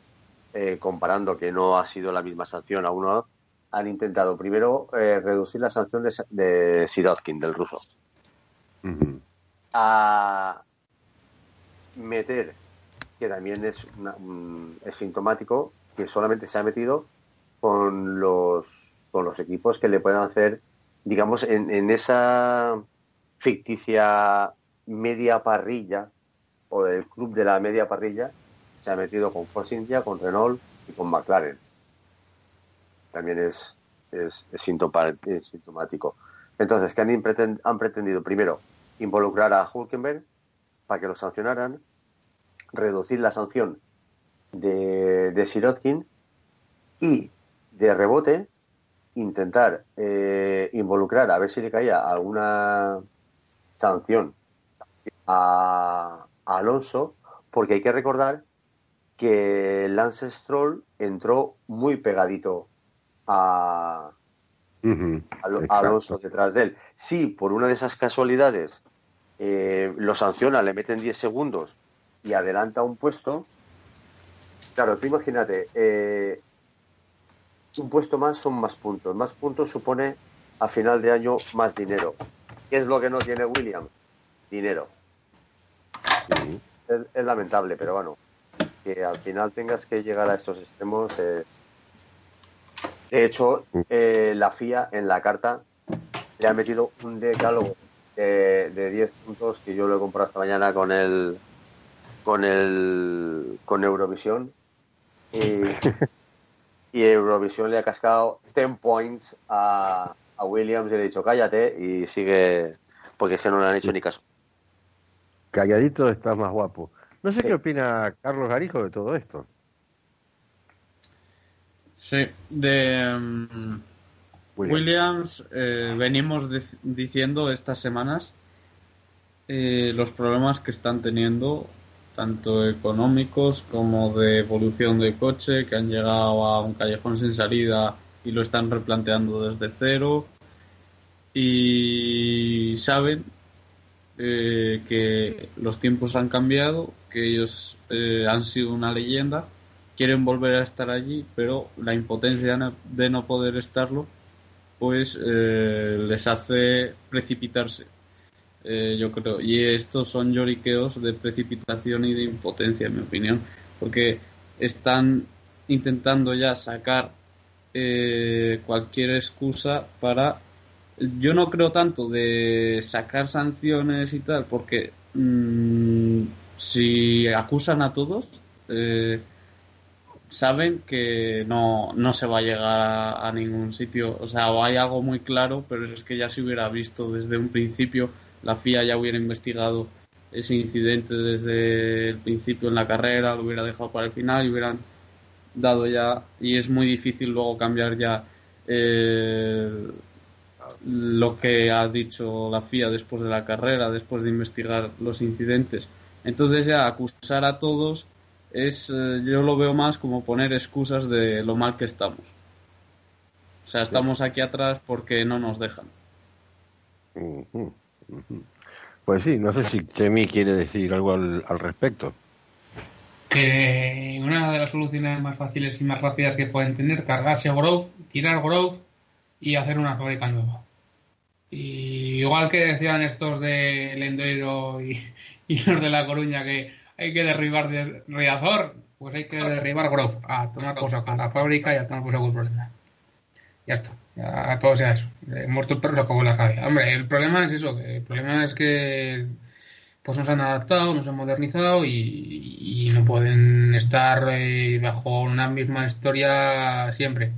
comparando que no ha sido la misma sanción a uno han intentado primero eh, reducir la sanción de, de Sirotkin, del ruso. A meter, que también es, es sintomático, que solamente se ha metido con los, con los equipos que le puedan hacer, digamos, en, en esa ficticia media parrilla o del club de la media parrilla, se ha metido con Force India, con Renault y con McLaren también es, es, sintomático. Entonces, que han, han pretendido primero involucrar a Hulkenberg para que lo sancionaran, reducir la sanción de, de Sirotkin y de rebote intentar eh, involucrar a ver si le caía alguna sanción a, a, Alonso, porque hay que recordar que Lance Stroll entró muy pegadito a, Alonso detrás de él. Si por una de esas casualidades eh, lo sanciona, le meten 10 segundos y adelanta un puesto, claro, tú imagínate, eh, un puesto más son más puntos. Más puntos supone a final de año más dinero. ¿Qué es lo que no tiene William? Dinero. Es, lamentable, pero bueno, que al final tengas que llegar a estos extremos es, de hecho, eh, la FIA en la carta le ha metido un decálogo de, 10 puntos que yo lo he comprado esta mañana con el con el con Eurovisión y, <laughs> Eurovisión le ha cascado 10 points a, a Williams y le ha dicho cállate y sigue porque es que no le han hecho ni caso. Calladito está más guapo. No sé qué opina Carlos Garijo de todo esto. Sí, de mm, Williams, eh, venimos diciendo estas semanas eh, los problemas que están teniendo, tanto económicos como de evolución de coche, que han llegado a un callejón sin salida y lo están replanteando desde cero. Y saben eh, que los tiempos han cambiado, que ellos han sido una leyenda quieren volver a estar allí, pero la impotencia de no poder estarlo, pues eh, les hace precipitarse. Eh, yo creo. Y estos son lloriqueos de precipitación y de impotencia, en mi opinión, porque están intentando ya sacar eh, cualquier excusa para... Yo no creo tanto de sacar sanciones y tal, porque mm, si acusan a todos, eh, saben que no, no se va a llegar a, ningún sitio. O sea, hay algo muy claro, pero es que ya se hubiera visto desde un principio, la FIA ya hubiera investigado ese incidente desde el principio en la carrera, lo hubiera dejado para el final y hubieran dado ya, y es muy difícil luego cambiar ya eh, lo que ha dicho la FIA después de la carrera, después de investigar los incidentes. Entonces ya acusar a todos es, eh, yo lo veo más como poner excusas de lo mal que estamos. O sea, estamos aquí atrás porque no nos dejan. Pues sí, no sé si Chemi quiere decir algo al, respecto. Que una de las soluciones más fáciles y más rápidas que pueden tener, cargarse Grove, tirar Grove y hacer una fábrica nueva. Y igual que decían estos de Lendoiro y, <laughs> y los de La Coruña que hay que derribar de Riazor, pues hay que derribar Grove, a tomar cosa con la fábrica y a tomar cosa con el problema. Ya está, ya todo sea eso. muerto el perro se acabó la rabia. Hombre, el problema es eso, el problema es que pues nos han adaptado, nos han modernizado y, no pueden estar eh, bajo una misma historia siempre.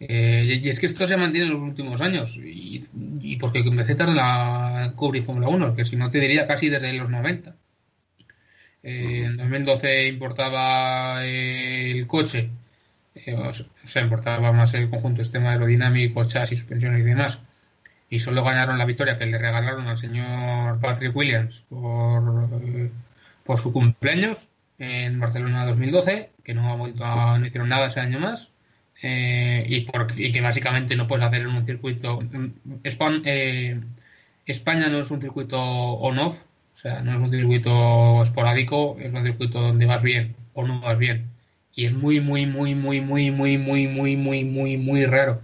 Eh, y es que esto se mantiene en los últimos años. Y, y porque empecé tarde en la Cubri Fórmula 1, que si no te diría casi desde los 90. Eh, en 2012 importaba el coche, eh, o sea, importaba más el conjunto sistema aerodinámico, chasis, suspensiones y demás. Y solo ganaron la victoria que le regalaron al señor Patrick Williams por, por su cumpleaños en Barcelona 2012, que no, ha no hicieron nada ese año más. Eh, y, por, y, que básicamente no puedes hacer en un circuito. España no es un circuito on-off, o sea, no es un circuito esporádico, es un circuito donde vas bien o no vas bien. Y es muy, muy, muy, muy, muy, muy, muy, muy, muy, muy, muy raro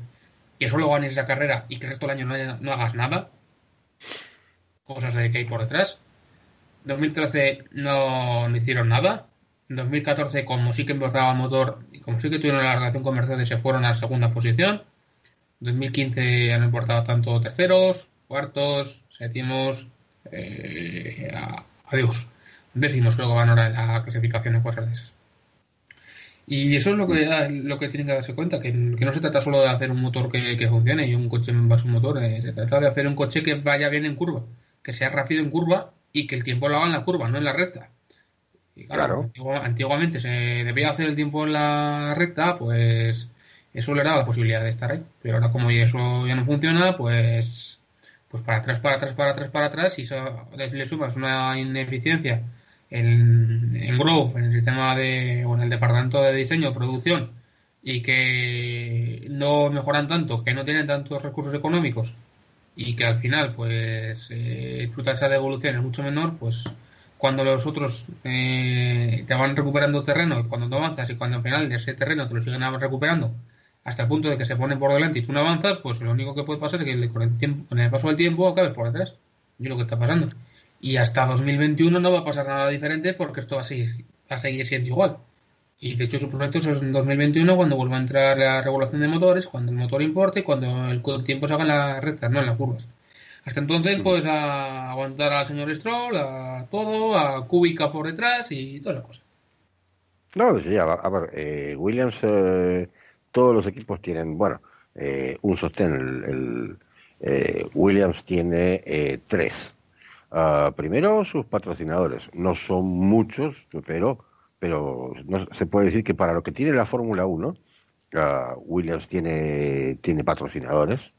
que solo ganes esa carrera y que el resto del año no, hagas nada. Cosas de que hay por detrás. 2013 no, no hicieron nada. En 2014, como sí que empezaba el motor y como sí que tuvieron la relación con Mercedes, se fueron a la segunda posición. 2015 ya no importaba tanto terceros, cuartos, séptimos, eh, adiós. Décimos creo que van ahora en la clasificación en cosas de esas. Y eso es lo que, lo que tienen que darse cuenta, que, no se trata solo de hacer un motor que, funcione y un coche va su motor, eh, se trata de hacer un coche que vaya bien en curva, que sea rápido en curva y que el tiempo lo haga en la curva, no en la recta. Y claro, antiguamente se debía hacer el tiempo en la recta, pues eso le daba la posibilidad de estar ahí. Pero ahora como eso ya no funciona, pues pues para atrás, para atrás, para atrás, para atrás, y eso le, sumas una ineficiencia en, en Growth, en el sistema de, o en el departamento de diseño, producción, y que no mejoran tanto, que no tienen tantos recursos económicos, y que al final, pues, eh, fruta esa devolución es mucho menor, pues cuando los otros eh, te van recuperando terreno, cuando tú avanzas, y cuando al final de ese terreno te lo siguen recuperando, hasta el punto de que se ponen por delante y tú no avanzas, pues lo único que puede pasar es que con el, paso del tiempo acabes por detrás. Y lo que está pasando. Y hasta 2021 no va a pasar nada diferente porque esto va a seguir, va a seguir siendo igual. Y de hecho su proyecto es en 2021 cuando vuelva a entrar la regulación de motores, cuando el motor importe y cuando el tiempo se haga en las rectas, no en las curvas. Hasta entonces puedes aguantar al señor Stroll, a todo, a Kubica por detrás y toda la cosa. No, sí, a, ver, eh, Williams eh, todos los equipos tienen, bueno, eh, un sostén. El, eh, Williams tiene eh, tres. Ah, primero, sus patrocinadores. No son muchos, pero, pero no, se puede decir que para lo que tiene la Fórmula 1, ah, Williams tiene, tiene patrocinadores.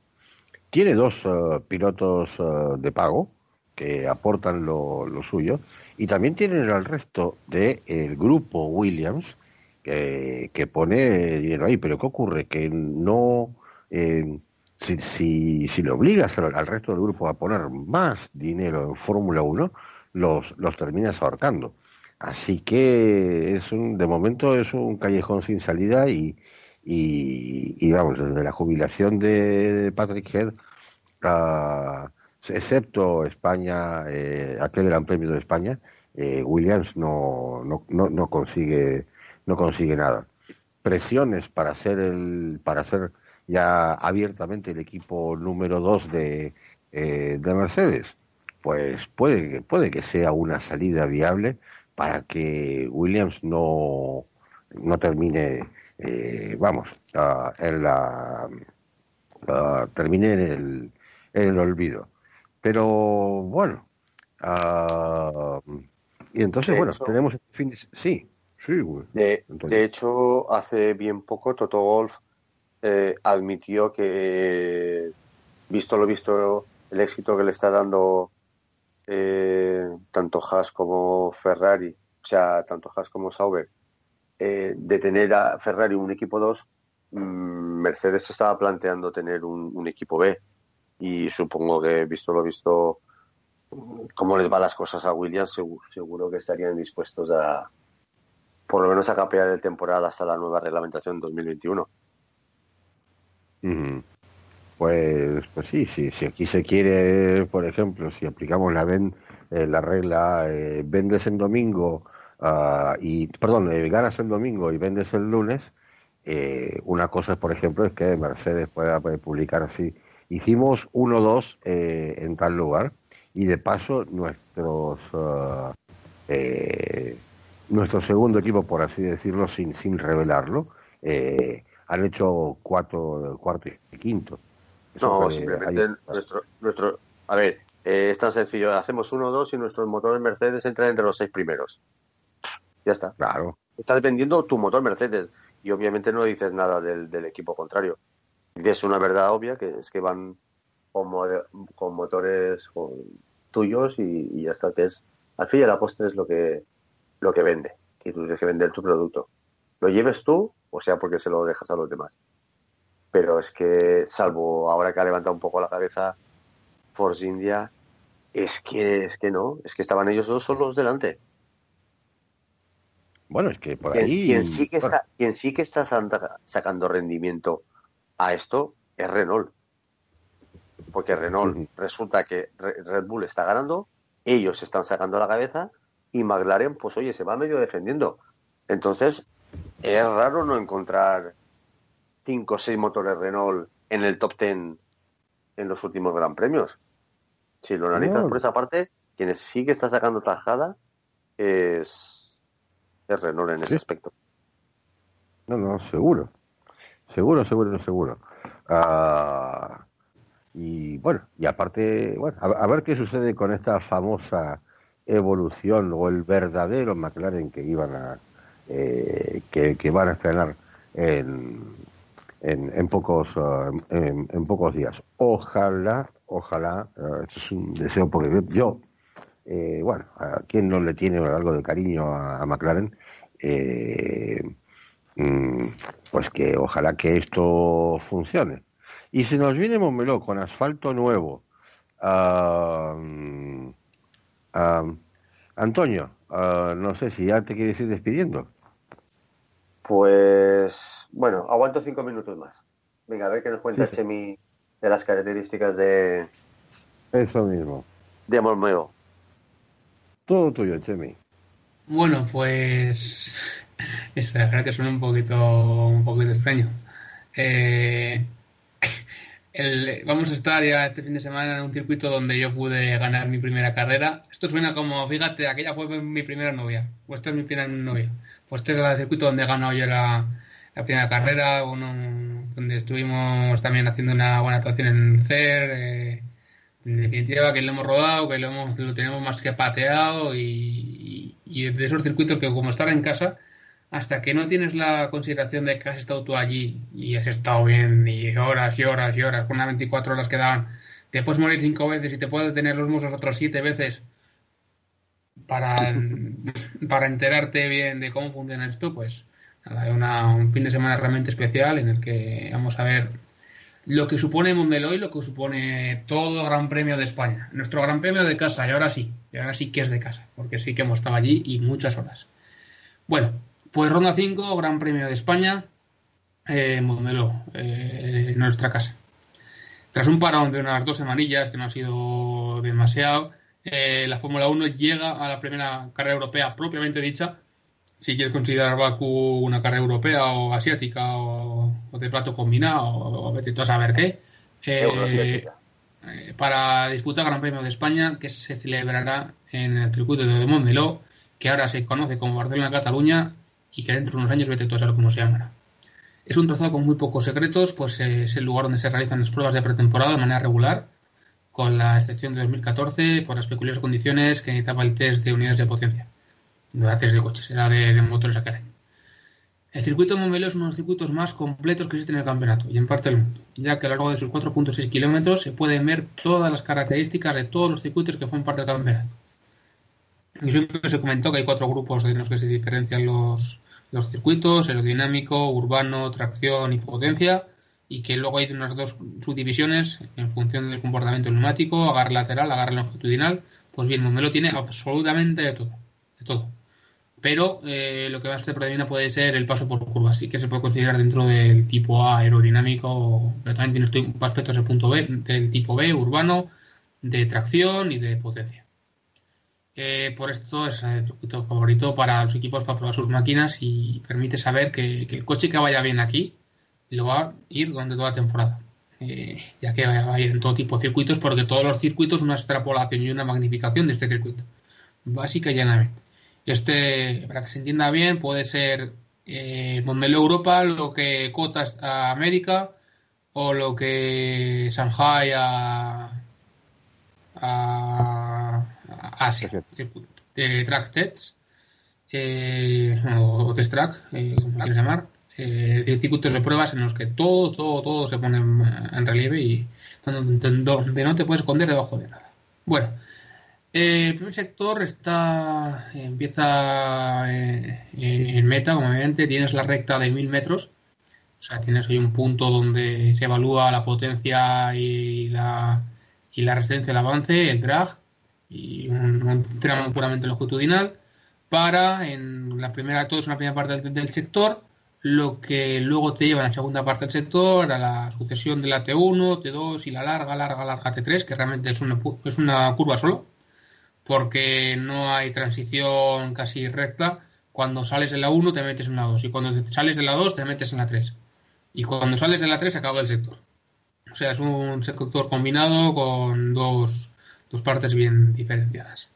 Tiene dos ah, pilotos de pago que aportan lo, suyo. Y también tienen al resto del el grupo Williams, que, pone dinero ahí, pero ¿qué ocurre? Que no, eh, si, si, le obligas al, resto del grupo a poner más dinero en Fórmula 1, los, los terminas ahorcando. Así que es un, de momento es un callejón sin salida y, y, vamos, desde la jubilación de Patrick Head, excepto España, eh, aquel Gran Premio de España, eh, Williams no, no, no, no consigue no consigue nada. presiones para ser el para ser ya abiertamente el equipo número dos de, eh, de Mercedes pues puede que puede que sea una salida viable para que Williams no no termine eh, vamos en la termine en el, en el olvido pero bueno y entonces bueno tenemos este fin de sí Sí, De, hecho, hace bien poco Toto Golf eh, admitió que, visto lo visto, el éxito que le está dando eh, tanto Haas como Ferrari, o sea, tanto Haas como Sauber, eh, de tener a Ferrari un equipo 2, mm, Mercedes estaba planteando tener un, equipo B. Y supongo que, visto lo visto, cómo les van las cosas a Williams, seguro que estarían dispuestos a, por lo menos a capear el temporada hasta la nueva reglamentación 2021. Pues, pues sí, sí, si aquí se quiere, por ejemplo, si aplicamos la ven, eh, la regla eh, vendes en domingo uh, y, perdón, eh, ganas en domingo y vendes el lunes, eh, una cosa, por ejemplo, es que Mercedes pueda publicar así. Hicimos 1-2 en tal lugar y de paso nuestros eh, nuestro segundo equipo, por así decirlo, sin, sin revelarlo, eh, han hecho cuatro, cuarto y quinto. no, simplemente nuestro, nuestro, a ver, eh, es tan sencillo, hacemos uno o dos y nuestros motores Mercedes entran entre los seis primeros. Ya está. Claro. Estás vendiendo tu motor Mercedes y obviamente no dices nada del, del equipo contrario. es una verdad obvia que es que van con, con motores tuyos y, y ya está, que es al fin y al postre es lo que lo que vende, que tú tienes que vender tu producto. Lo lleves tú, o sea, porque se lo dejas a los demás. Pero es que, salvo ahora que ha levantado un poco la cabeza Force India, es que, es que no, es que estaban ellos dos solos delante. Bueno, es que por ahí. Quien, sí, que está, quien sí que está sacando rendimiento a esto es Renault. Porque Renault resulta que Red Bull está ganando, ellos están sacando la cabeza y McLaren, pues oye, se va medio defendiendo. Entonces, es raro no encontrar cinco o seis motores Renault en el top ten en los últimos Gran Premios. Si lo analizas por esa parte, quien sí que está sacando tajada es, es Renault en ese aspecto. No, no, seguro. Seguro, seguro, seguro. Ah, y bueno, y aparte, bueno, a, ver qué sucede con esta famosa evolución o el verdadero McLaren que iban a eh, que, van a estrenar en, en, pocos uh, en, pocos días. Ojalá ojalá uh, esto es un deseo porque yo eh, bueno a quien no le tiene algo de cariño a, McLaren eh, mm, pues que ojalá que esto funcione. Y si nos viene Montmeló con asfalto nuevo. Uh, Antonio, ah, no sé si ya te quieres ir despidiendo. Pues bueno, aguanto cinco minutos más. Venga, a ver qué nos cuenta Chemi de las características de. Eso mismo. De Amor Todo tuyo, Chemi. Bueno, pues. <laughs> Esta, verdad que suena un poquito, un poquito extraño. Eh, vamos a estar ya este fin de semana en un circuito donde yo pude ganar mi primera carrera. Esto suena como, fíjate, aquella fue mi primera novia, o esta es mi primera novia. Pues este es el circuito donde he ganado yo la, primera carrera, uno, donde estuvimos también haciendo una buena actuación en CER. Eh, en definitiva, que lo hemos rodado, que lo, hemos, lo tenemos más que pateado y, y de esos circuitos que como estar en casa hasta que no tienes la consideración de que has estado tú allí y has estado bien y horas y horas y horas, con unas 24 horas que daban, te puedes morir cinco veces y te puedes tener los musos otros siete veces para, <laughs> para enterarte bien de cómo funciona esto, pues nada, un fin de semana realmente especial en el que vamos a ver lo que supone Montmeló y lo que supone todo Gran Premio de España. Nuestro Gran Premio de casa, y ahora sí, y ahora sí que es de casa, porque sí que hemos estado allí y muchas horas. Bueno, pues ronda 5, Gran Premio de España, eh, Montmeló, eh, en nuestra casa. Tras un parón de unas dos semanillas, que no ha sido demasiado, eh, la Fórmula 1 llega a la primera carrera europea propiamente dicha, si quieres considerar Baku una carrera europea o asiática o, de plato combinado o, vete tú a saber qué, eh, eh, para disputar Gran Premio de España que se celebrará en el circuito de Montmeló, que ahora se conoce como Barcelona-Cataluña y que dentro de unos años vete tú a saber cómo se llamará. Es un trazado con muy pocos secretos, pues eh, es el lugar donde se realizan las pruebas de pretemporada de manera regular, con la excepción de 2014 por las peculiares condiciones que necesitaba el test de unidades de potencia. No era test de coches, era de, motores aquel año. El circuito de Montmeló es uno de los circuitos más completos que existen en el campeonato y en parte del mundo, ya que a lo largo de sus 4.6 kilómetros se pueden ver todas las características de todos los circuitos que forman parte del campeonato. Siempre se comentó que hay cuatro grupos de los que se diferencian los, los circuitos, aerodinámico, urbano, tracción y potencia, y que luego hay unas dos subdivisiones en función del comportamiento neumático, agarre lateral, agarre longitudinal. Pues bien, Montmeló tiene absolutamente de todo, de todo. Pero eh, lo que más te predomina puede ser el paso por curva, así que se puede considerar dentro del tipo A aerodinámico, pero también tienes aspectos del punto B, del tipo B, urbano, de tracción y de potencia. Eh, por esto es el circuito favorito para los equipos para probar sus máquinas y permite saber que, el coche que vaya bien aquí lo va a ir durante toda la temporada. Eh, ya que va a ir en todo tipo de circuitos, porque todos los circuitos una extrapolación y una magnificación de este circuito. Básica y llanamente. Este, para que se entienda bien, puede ser eh, Europa, lo que Cotas a América, o lo que Shanghai a Asia, de track tests eh, o test track, eh, como llamar, eh, de circuitos de pruebas en los que todo, todo, todo se pone en, relieve y donde, no te puedes esconder debajo de nada. Bueno, el primer sector está empieza en meta, como obviamente tienes la recta de mil metros, o sea, tienes ahí un punto donde se evalúa la potencia y la, y la resistencia al avance, el drag, y un, tramo puramente longitudinal para en la primera, todo es una primera parte del, sector, lo que luego te lleva a la segunda parte del sector, a la sucesión de la T1, T2 y la larga, larga, larga T3, que realmente es una, es una curva solo, porque no hay transición casi recta. Cuando sales de la 1 te metes en la 2 y cuando sales de la 2 te metes en la 3. Y cuando sales de la 3 acaba el sector. O sea, es un sector combinado con dos, dos partes bien diferenciadas.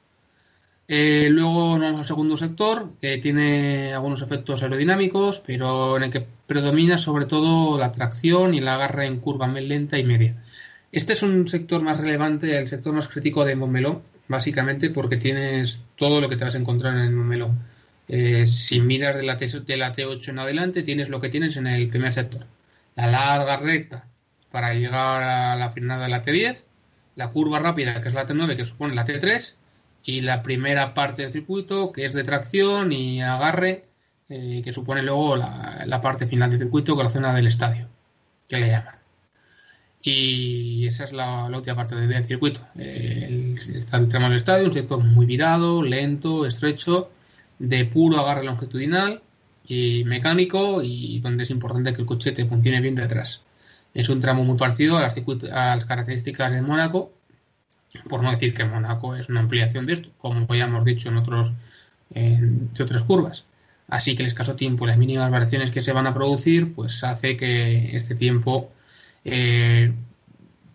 Eh, luego vamos al segundo sector, que tiene algunos efectos aerodinámicos, pero en el que predomina sobre todo la tracción y la agarre en curva lenta y media. Este es un sector más relevante, el sector más crítico de Montmeló, básicamente porque tienes todo lo que te vas a encontrar en el Montmeló. Eh, si miras de la, T, de la T8 en adelante, tienes lo que tienes en el primer sector. La larga recta para llegar a la frenada de la T10, la curva rápida, que es la T9, que supone la T3, y la primera parte del circuito, que es de tracción y agarre, eh, que supone luego la, parte final del circuito, con la zona del estadio, que le llaman. Y esa es la, última parte del circuito. Eh, está el tramo del estadio, un sector muy virado, lento, estrecho, de puro agarre longitudinal y mecánico, y donde es importante que el coche te funcione bien detrás. Es un tramo muy parecido a las, características de Mónaco, por no decir que Mónaco es una ampliación de esto, como ya hemos dicho en otros en otras curvas. Así que el escaso tiempo y las mínimas variaciones que se van a producir, pues hace que este tiempo eh,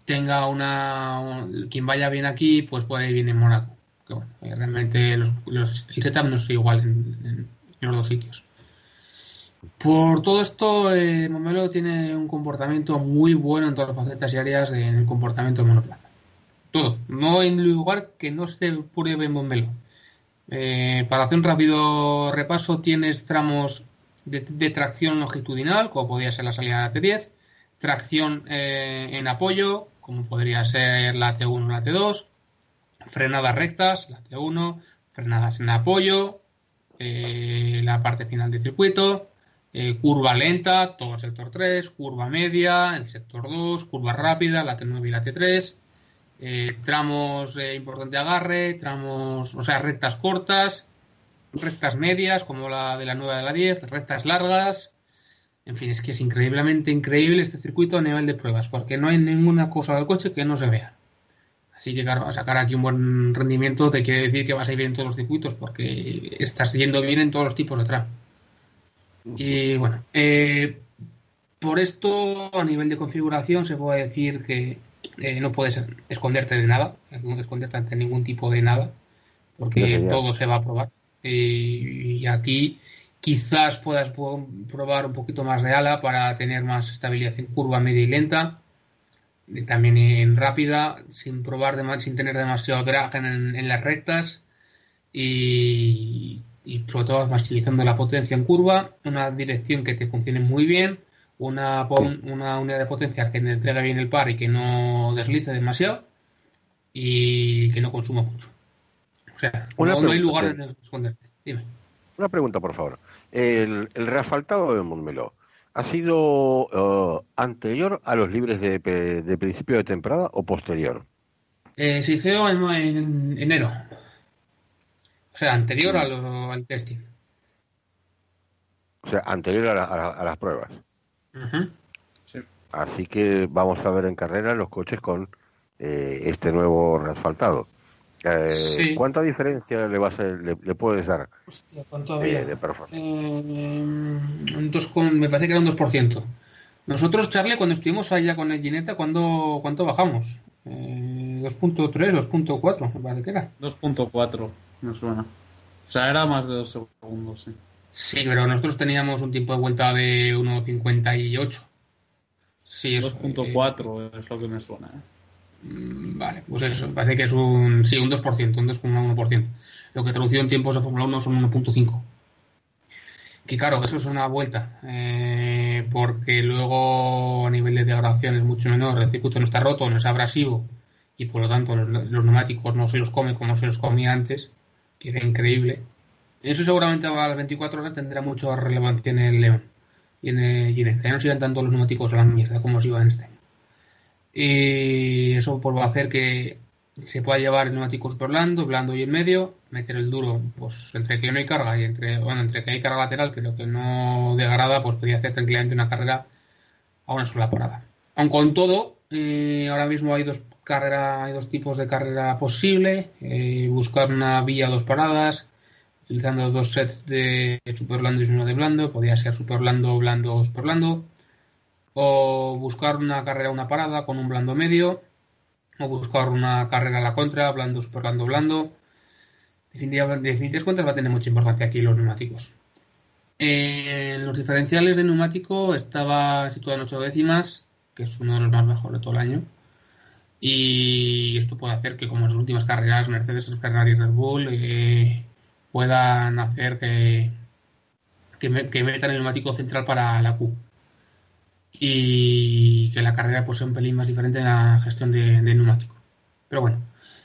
tenga una. Quien vaya bien aquí, pues puede ir bien en Mónaco. Eh, realmente el setup no es igual en los dos sitios. Por todo esto, eh, Momelo tiene un comportamiento muy bueno en todas las facetas y áreas en el comportamiento de monoplaza. Todo. No hay lugar que no se pruebe en Momelo. Eh, para hacer un rápido repaso, tienes tramos de, tracción longitudinal, como podría ser la salida de la T10, tracción eh, en apoyo, como podría ser la T1 o la T2, frenadas rectas, la T1, frenadas en apoyo, la parte final del circuito, eh, curva lenta, todo el sector 3, curva media, el sector 2, curva rápida, la T9 y la T3, eh, tramos eh, importante agarre, tramos, o sea, rectas cortas, rectas medias, como la de la 9 de la 10, rectas largas. En fin, es que es increíblemente increíble este circuito a nivel de pruebas, porque no hay ninguna cosa del coche que no se vea. Así que, claro, sacar aquí un buen rendimiento te quiere decir que vas a ir bien en todos los circuitos porque estás yendo bien en todos los tipos de trap. Y bueno, eh, por esto, a nivel de configuración, se puede decir que eh, no puedes esconderte de nada, no esconderte ante ningún tipo de nada, porque todo se va a probar. y aquí quizás puedas probar un poquito más de ala para tener más estabilidad en curva media y lenta también en rápida, sin probar de, sin tener demasiado drag en, las rectas y, sobre todo maximizando la potencia en curva, una dirección que te funcione muy bien, una, una unidad de potencia que te entregue bien el par y que no deslice demasiado y que no consuma mucho. O sea, no, hay lugar en esconderte. Dime. Una pregunta, por favor. El, el reasfaltado de Montmeló, ¿Ha sido eh, anterior a los libres de, principio de temporada o posterior? Eh, se hizo en, enero. O sea, anterior al testing. O sea, anterior a, las pruebas. Así que vamos a ver en carrera los coches con eh, este nuevo asfaltado. Eh, ¿Cuánta diferencia le, vas a, le, puedes dar ¿cuánto había? de performance? Eh, me parece que era un 2%. Nosotros, Charlie, cuando estuvimos allá con el Gineta, ¿cuánto, cuánto bajamos? Eh, 2.3, 2.4, me parece que era. 2.4, me suena. O sea, era más de dos segundos, sí. Sí, pero nosotros teníamos un tiempo de vuelta de 1.58. Sí, 2.4 es lo que me suena. ¿eh? Mm, vale, pues eso, parece que es un, sí, un 2%, un 2,1%. Lo que traducido en tiempos de Fórmula 1 son 1.5. Que claro, eso es una vuelta, eh, porque luego a nivel de degradación es mucho menor, el circuito no está roto, no es abrasivo, y por lo tanto los, neumáticos no se los come como se los comía antes, que era increíble. Eso seguramente a las 24 horas tendrá mucha relevancia en el León y en el Ginebra. Ya no sigan tanto los neumáticos a la mierda como se iba en este. Y eso pues, va a hacer que se pueda llevar el neumático blando, blando y en medio, meter el duro, pues entre que no hay carga y entre, bueno, entre que hay carga lateral, creo que no degrada, pues podría hacer tranquilamente una carrera a una sola parada. Aun con todo, eh, ahora mismo hay dos carreras, hay dos tipos de carrera posible, eh, buscar una vía dos paradas, utilizando dos sets de super blando y uno de blando, podría ser super blando, blando, super blando o buscar una carrera una parada con un blando medio, o buscar una carrera a la contra, blando, super blando, blando. En definitivas cuentas va a tener mucha importancia aquí los neumáticos. En los diferenciales de neumático estaba situado en 8 décimas, que es uno de los más mejores de todo el año. Y esto puede hacer que, como en las últimas carreras, Mercedes, Ferrari y Red Bull eh, puedan hacer que, que, que metan el neumático central para la Q. Y que la carrera pues sea un pelín más diferente en la gestión de, neumático. Pero bueno,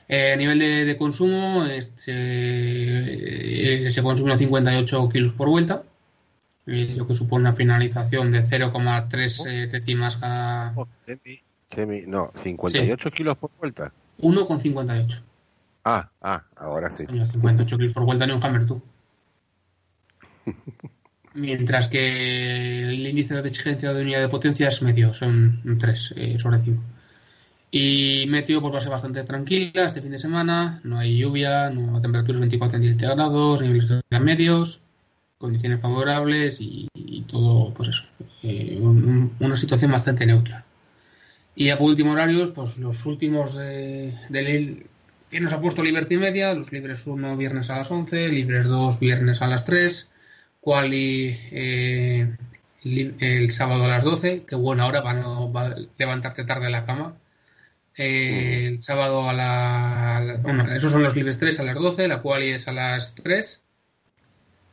eh, a nivel de, consumo se, se consume 58 kilos por vuelta, eh, lo que supone una finalización de 0,3 eh, décimas cada... Oh, no, 58 kilos por vuelta. 1,58. Ah, ah, ahora sí. 58 kilos por vuelta ni un hammer tú. <laughs> mientras que el índice de exigencia de unidad de potencia es medio, son 3 eh, sobre 5. Y meteo pues va a ser bastante tranquila este fin de semana, no hay lluvia, no temperaturas 24 27 grados, niveles de medios, condiciones favorables y, todo, pues eso, eh, una situación bastante neutra. Y a por último horarios, pues los últimos de, de que nos ha puesto Liberty Media, los libres 1 viernes a las 11, libres 2 viernes a las 3, quali eh, el sábado a las 12, que buena hora para no levantarte tarde de la cama. Eh, el sábado a la, Bueno, esos son los libres 3 a las 12, la quali es a las 3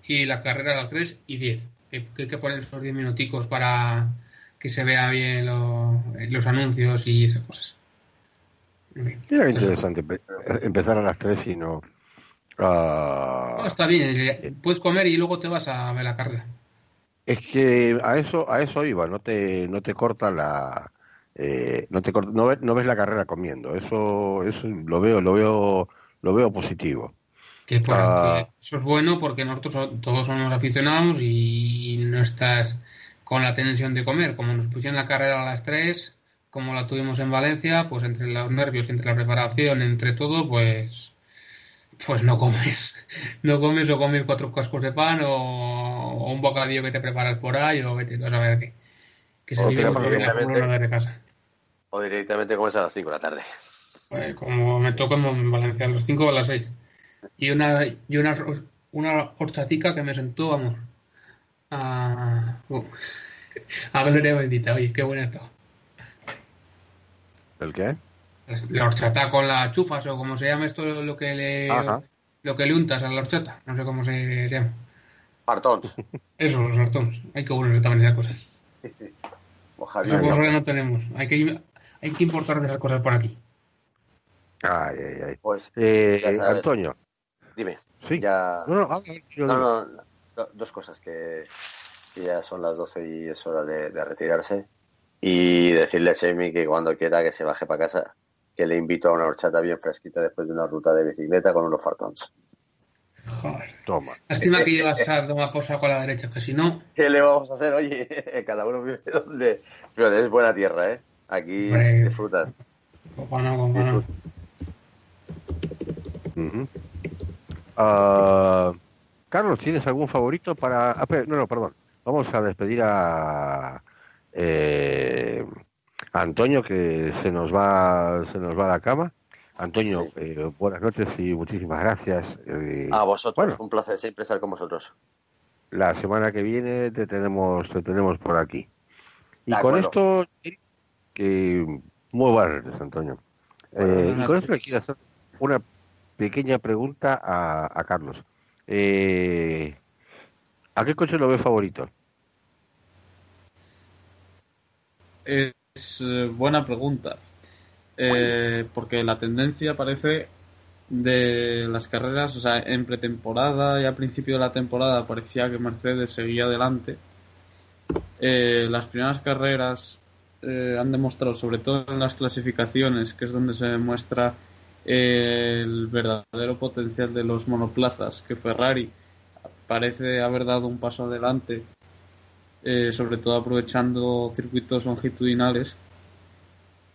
y la carrera a las 3 y 10. Que, hay que poner esos 10 minuticos para que se vea bien los anuncios y esas cosas. Era interesante empezar a las 3 y no está bien, eh, puedes comer y luego te vas a ver la carrera. Es que a eso a eso iba, no te no te corta la eh, no te no, ves, no ves la carrera comiendo. Eso eso lo veo lo veo lo veo positivo. Ah. eso es bueno porque nosotros todos somos aficionados y no estás con la tensión de comer. Como nos pusieron la carrera a las 3, como la tuvimos en Valencia, pues entre los nervios, entre la preparación, entre todo, pues pues no comes. <laughs> No comes o comes cuatro cascos de pan o, un bocadillo que te preparas por ahí o vete a saber qué. Que se vive mucho bien de casa. O directamente comes a las 5 de la tarde. Pues como me toco en Valencia, a las 5 o a las 6. Y una, y una, una horchatica que me sentó, vamos. <laughs> A, uh, a gloria bendita. Oye, qué buena estaba. ¿El qué? La horchata con las chufas o como se llama esto lo que le lo que le untas a la horchata, no sé cómo se, llama. Hartons. <laughs> Eso, los hartons. Hay que volver también esas cosas. <laughs> Esas cosas no tenemos. Hay que, hay que importar de esas cosas por aquí. Ay, ay, ay. Pues, eh, Antonio. Dime. Sí. Ya... No, no, no, dos cosas que, ya son las 12 y es hora de, de retirarse. Y decirle a Jamie que cuando quiera que se baje para casa que le invito a una horchata bien fresquita después de una ruta de bicicleta con unos fartons. Joder. Toma. Lástima que llevas a tomar posa con la derecha, que si no. ¿Qué le vamos a hacer? Oye, <laughs> cada uno vive donde. Pero es buena tierra, ¿eh? Aquí disfrutas. Bueno, ah, Carlos, ¿tienes algún favorito para.? Ah, no, no, perdón. Vamos a despedir a. Eh, Antonio, que se nos va, se nos va a la cama. Antonio, eh, buenas noches y muchísimas gracias. Eh, a vosotros, un placer siempre estar con vosotros. La semana que viene te tenemos, te tenemos por aquí. Y con esto, que muy buenas noches, Antonio. Eh, y con esto le quiero hacer una pequeña pregunta a, a Carlos. ¿A qué coche lo ve favorito? Es eh, buena pregunta. Eh, porque la tendencia parece de las carreras, o sea, en pretemporada y al principio de la temporada parecía que Mercedes seguía adelante. Eh, las primeras carreras han demostrado, sobre todo en las clasificaciones, que es donde se demuestra el verdadero potencial de los monoplazas, que Ferrari parece haber dado un paso adelante eh, sobre todo aprovechando circuitos longitudinales.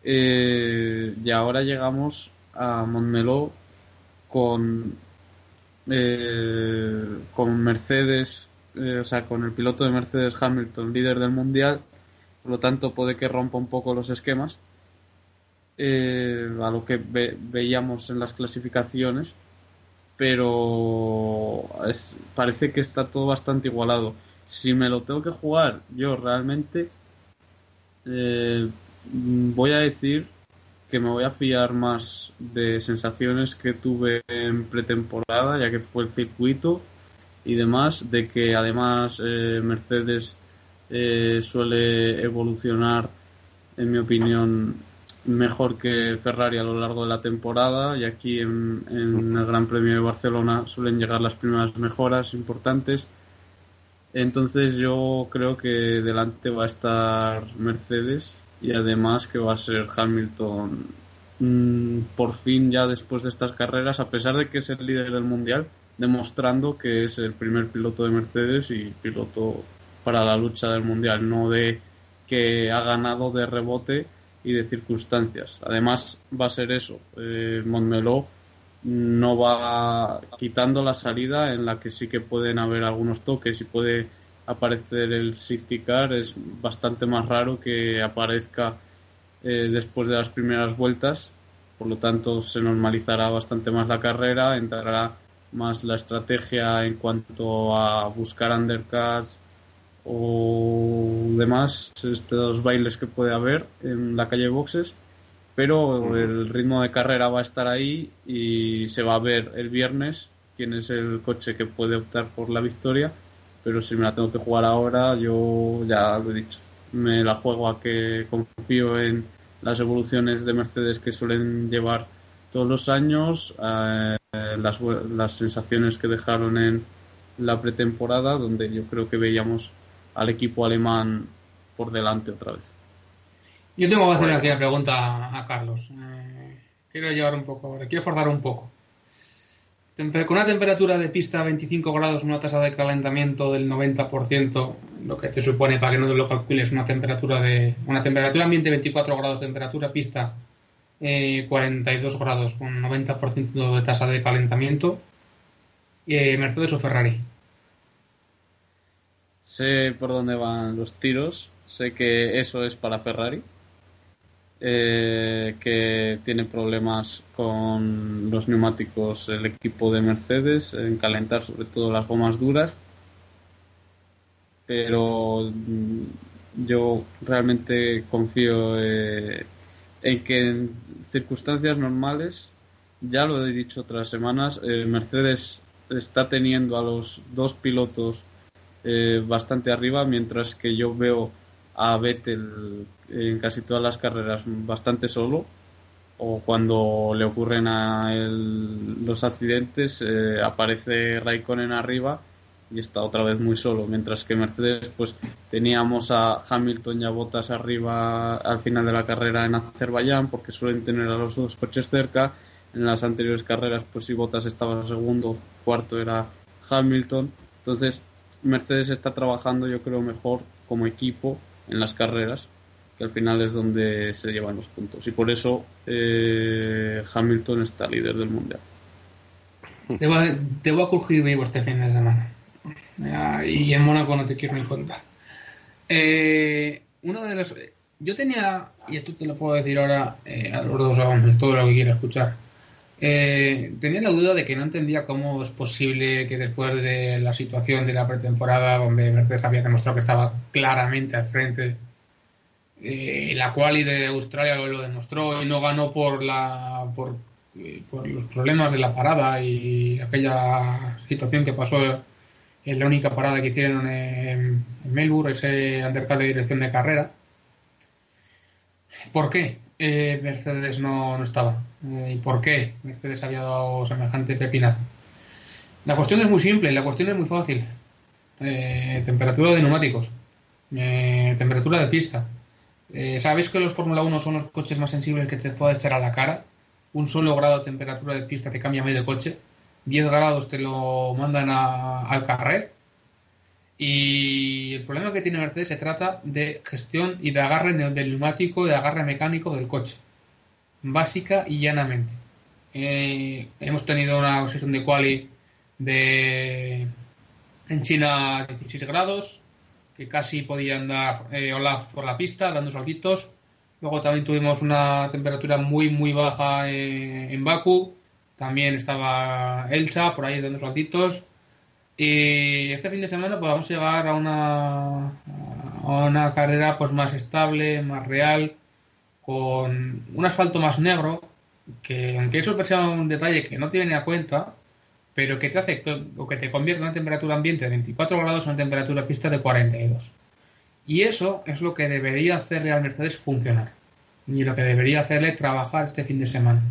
Eh, y ahora llegamos a Montmeló con, eh, con Mercedes, o sea, con el piloto de Mercedes Hamilton, líder del mundial. Por lo tanto, puede que rompa un poco los esquemas a lo que veíamos en las clasificaciones pero parece que está todo bastante igualado. Si me lo tengo que jugar yo realmente, eh, voy a decir que me voy a fiar más de sensaciones que tuve en pretemporada, ya que fue el circuito y demás, de que además eh, Mercedes eh, suele evolucionar, en mi opinión, mejor que Ferrari a lo largo de la temporada y aquí en el Gran Premio de Barcelona suelen llegar las primeras mejoras importantes. Entonces yo creo que delante va a estar Mercedes y además que va a ser Hamilton. Mm, por fin ya después de estas carreras, a pesar de que es el líder del mundial, demostrando que es el primer piloto de Mercedes y piloto para la lucha del mundial, no de que ha ganado de rebote y de circunstancias. Además va a ser eso, eh, no va quitando la salida en la que sí que pueden haber algunos toques y puede aparecer el safety car es bastante más raro que aparezca eh, después de las primeras vueltas por lo tanto se normalizará bastante más la carrera entrará más la estrategia en cuanto a buscar undercuts o demás estos bailes que puede haber en la calle boxes pero el ritmo de carrera va a estar ahí y se va a ver el viernes quién es el coche que puede optar por la victoria, pero si me la tengo que jugar ahora, yo ya lo he dicho, me la juego a que confío en las evoluciones de Mercedes que suelen llevar todos los años, eh, las, las sensaciones que dejaron en la pretemporada, donde yo creo que veíamos al equipo alemán por delante otra vez. Yo tengo que hacer aquí la pregunta a Carlos. Eh, quiero llevar un poco, quiero forzar un poco. con una temperatura de pista a 25 grados, una tasa de calentamiento del 90%, lo que te supone, para que no te lo calcules, una temperatura de una temperatura ambiente 24 grados, temperatura pista 42 eh, grados, con 90% de tasa de calentamiento. Eh, Mercedes o Ferrari. Sé por dónde van los tiros, sé que eso es para Ferrari eh, que tiene problemas con los neumáticos el equipo de Mercedes en calentar sobre todo las gomas duras. Pero mm, yo realmente confío eh, en que en circunstancias normales ya lo he dicho otras semanas eh, Mercedes está teniendo a los dos pilotos bastante arriba mientras que yo veo a Vettel en casi todas las carreras bastante solo o cuando le ocurren a él los accidentes eh, aparece Raikkonen arriba y está otra vez muy solo mientras que Mercedes pues teníamos a Hamilton y a Bottas arriba al final de la carrera en Azerbaiyán porque suelen tener a los dos coches cerca. En las anteriores carreras pues si Bottas estaba segundo cuarto era Hamilton. Entonces Mercedes está trabajando yo creo mejor como equipo en las carreras que al final es donde se llevan los puntos. Y por eso eh, Hamilton está líder del mundial. Te voy, a, te voy a crujir vivo este fin de semana. Y en Mónaco no te quiero ni contar. Eh, uno de los. Yo tenía, y esto te lo puedo decir ahora eh, a los dos hombres, todo lo que quiera escuchar. Tenía la duda de que no entendía cómo es posible que después de la situación de la pretemporada, donde Mercedes había demostrado que estaba claramente al frente eh, la quali de Australia lo, demostró y no ganó por la eh, por, los problemas de la parada y aquella situación que pasó en la única parada que hicieron en, Melbourne, ese undercut de dirección de carrera. ¿Por qué eh, Mercedes no, no estaba? ¿Y por qué Mercedes había dado semejante pepinazo? La cuestión es muy simple, la cuestión es muy fácil. temperatura de neumáticos, temperatura de pista, eh, ¿Sabéis que los Fórmula 1 son los coches más sensibles que te puede echar a la cara? Un solo grado de temperatura de pista te cambia medio coche. 10 grados te lo mandan al carrer. Y el problema que tiene Mercedes se trata de gestión y de agarre del neumático, de agarre mecánico del coche. Básica y llanamente. Eh, hemos tenido una sesión de quali de en China 16 grados, que casi podía andar eh, Olaf por la pista dando saltitos. Luego también tuvimos una temperatura muy, muy baja eh, en Baku. También estaba Elsa por ahí dando saltitos. Y este fin de semana pues, vamos a llegar a una, a una carrera pues más estable, más real, con un asfalto más negro, que aunque eso sea un detalle que no tiene a cuenta, pero que te hace o que te convierte una temperatura ambiente de 24 grados a una temperatura pista de 42. Y eso es lo que debería hacerle al Mercedes funcionar. Y lo que debería hacerle trabajar este fin de semana.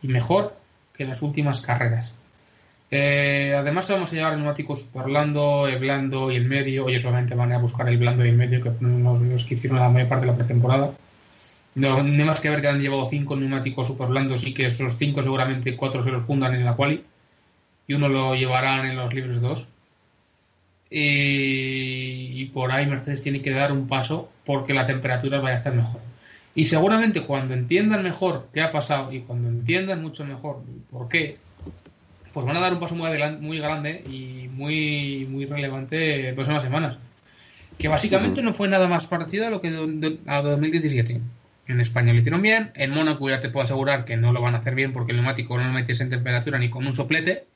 Y mejor que en las últimas carreras. Eh, además vamos a llevar el neumático super blando, el blando y el medio. Ellos solamente van a buscar el blando y el medio, que son los que hicieron la mayor parte de la pretemporada. No, no más que ver que han llevado cinco neumáticos super blandos y que esos cinco seguramente cuatro se los fundan en la quali y uno lo llevarán en los libros 2. Y, por ahí Mercedes tiene que dar un paso porque la temperatura vaya a estar mejor. Y seguramente cuando entiendan mejor qué ha pasado y cuando entiendan mucho mejor por qué, pues van a dar un paso muy, muy grande y muy, muy relevante en próximas semanas. Que básicamente no fue nada más parecido a lo que a 2017. En España lo hicieron bien, en Mónaco ya te puedo asegurar que no lo van a hacer bien porque el neumático no lo metes en temperatura ni con un soplete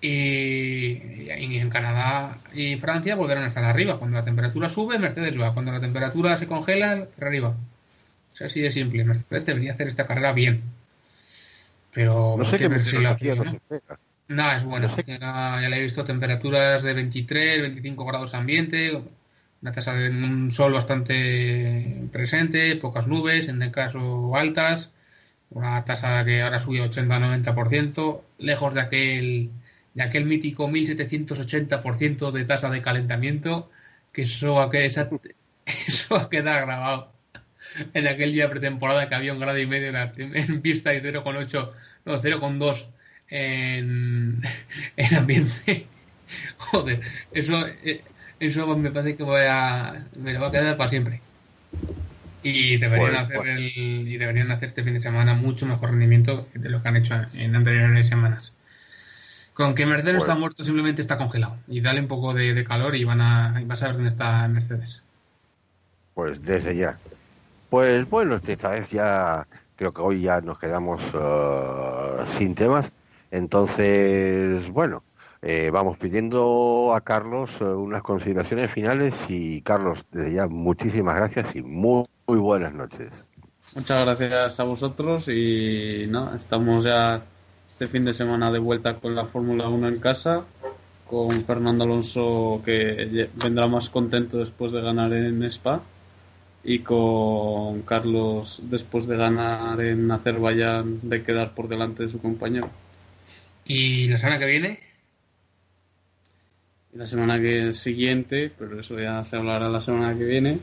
y, en Canadá y Francia volverán a estar arriba. Cuando la temperatura sube, Mercedes va. Cuando la temperatura se congela, arriba. Es así de simple. Mercedes debería hacer esta carrera bien. Pero no sé qué si lo Nada, es bueno. Ya, le he visto temperaturas de 23, 25 grados ambiente, una tasa de un sol bastante presente, pocas nubes, en el caso altas, una tasa que ahora sube 80-90%, lejos de aquel de aquel mítico 1780% de tasa de calentamiento, que eso va, a quedar, <laughs> eso va a quedar grabado <laughs> en aquel día pretemporada que había un grado y medio en pista y 0,8, no, 0,2 en, <laughs> en ambiente, <laughs> joder, eso, eh, eso me parece que voy a, me lo va a quedar para siempre. Y deberían, hacer El, y deberían hacer este fin de semana mucho mejor rendimiento de lo que han hecho en anteriores semanas. Con que Mercedes está muerto, simplemente está congelado. Y dale un poco de, calor y van a, y vas a ver dónde está Mercedes. Pues desde ya. Pues bueno, esta vez ya creo que hoy ya nos quedamos uh, sin temas. Entonces, bueno, eh, vamos pidiendo a Carlos uh, unas consideraciones finales y Carlos, desde ya muchísimas gracias y muy, muy buenas noches. Muchas gracias a vosotros y no, estamos ya este fin de semana de vuelta con la Fórmula 1 en casa, con Fernando Alonso que vendrá más contento después de ganar en Spa y con Carlos después de ganar en Azerbaiyán de quedar por delante de su compañero. ¿Y la semana que viene? Y la semana que siguiente, pero eso ya se hablará la semana que viene,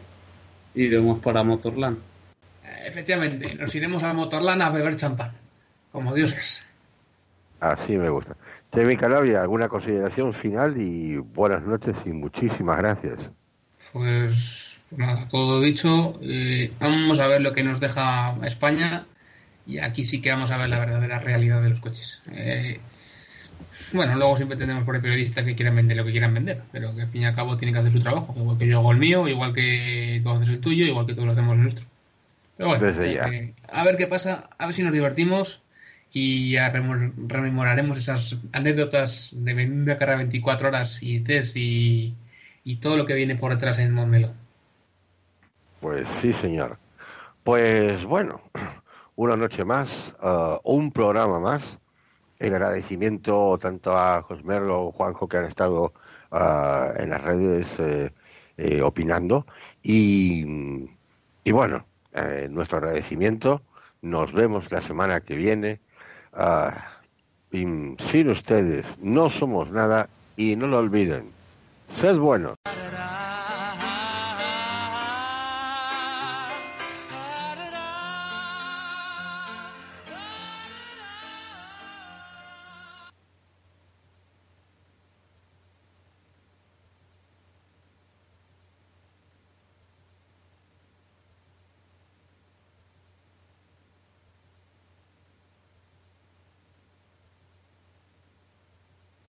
iremos para Motorland. Efectivamente, nos iremos a Motorland a beber champán, como dioses. Así me gusta. Chemi Calabria, ¿alguna consideración final? Y buenas noches y muchísimas gracias. Pues nada, todo dicho. Eh, vamos a ver lo que nos deja España y aquí sí que vamos a ver la verdadera realidad de los coches. Eh, bueno, luego siempre tenemos por ahí periodistas que quieran vender lo que quieran vender, pero que al fin y al cabo tienen que hacer su trabajo, igual que yo hago el mío, igual que tú haces el tuyo, igual que todos lo hacemos el nuestro. Pero bueno, eh, a ver qué pasa, a ver si nos divertimos y ya rememoraremos esas anécdotas de una carrera 24 horas y test y, todo lo que viene por detrás en Montmeló. Pues sí, señor. Pues bueno, una noche más, uh, un programa más. El agradecimiento tanto a Josmerlo o Juanjo que han estado uh, en las redes eh, eh, opinando. Y, y bueno, eh, nuestro agradecimiento. Nos vemos la semana que viene Ah, sin ustedes no somos nada y no lo olviden. Sed buenos.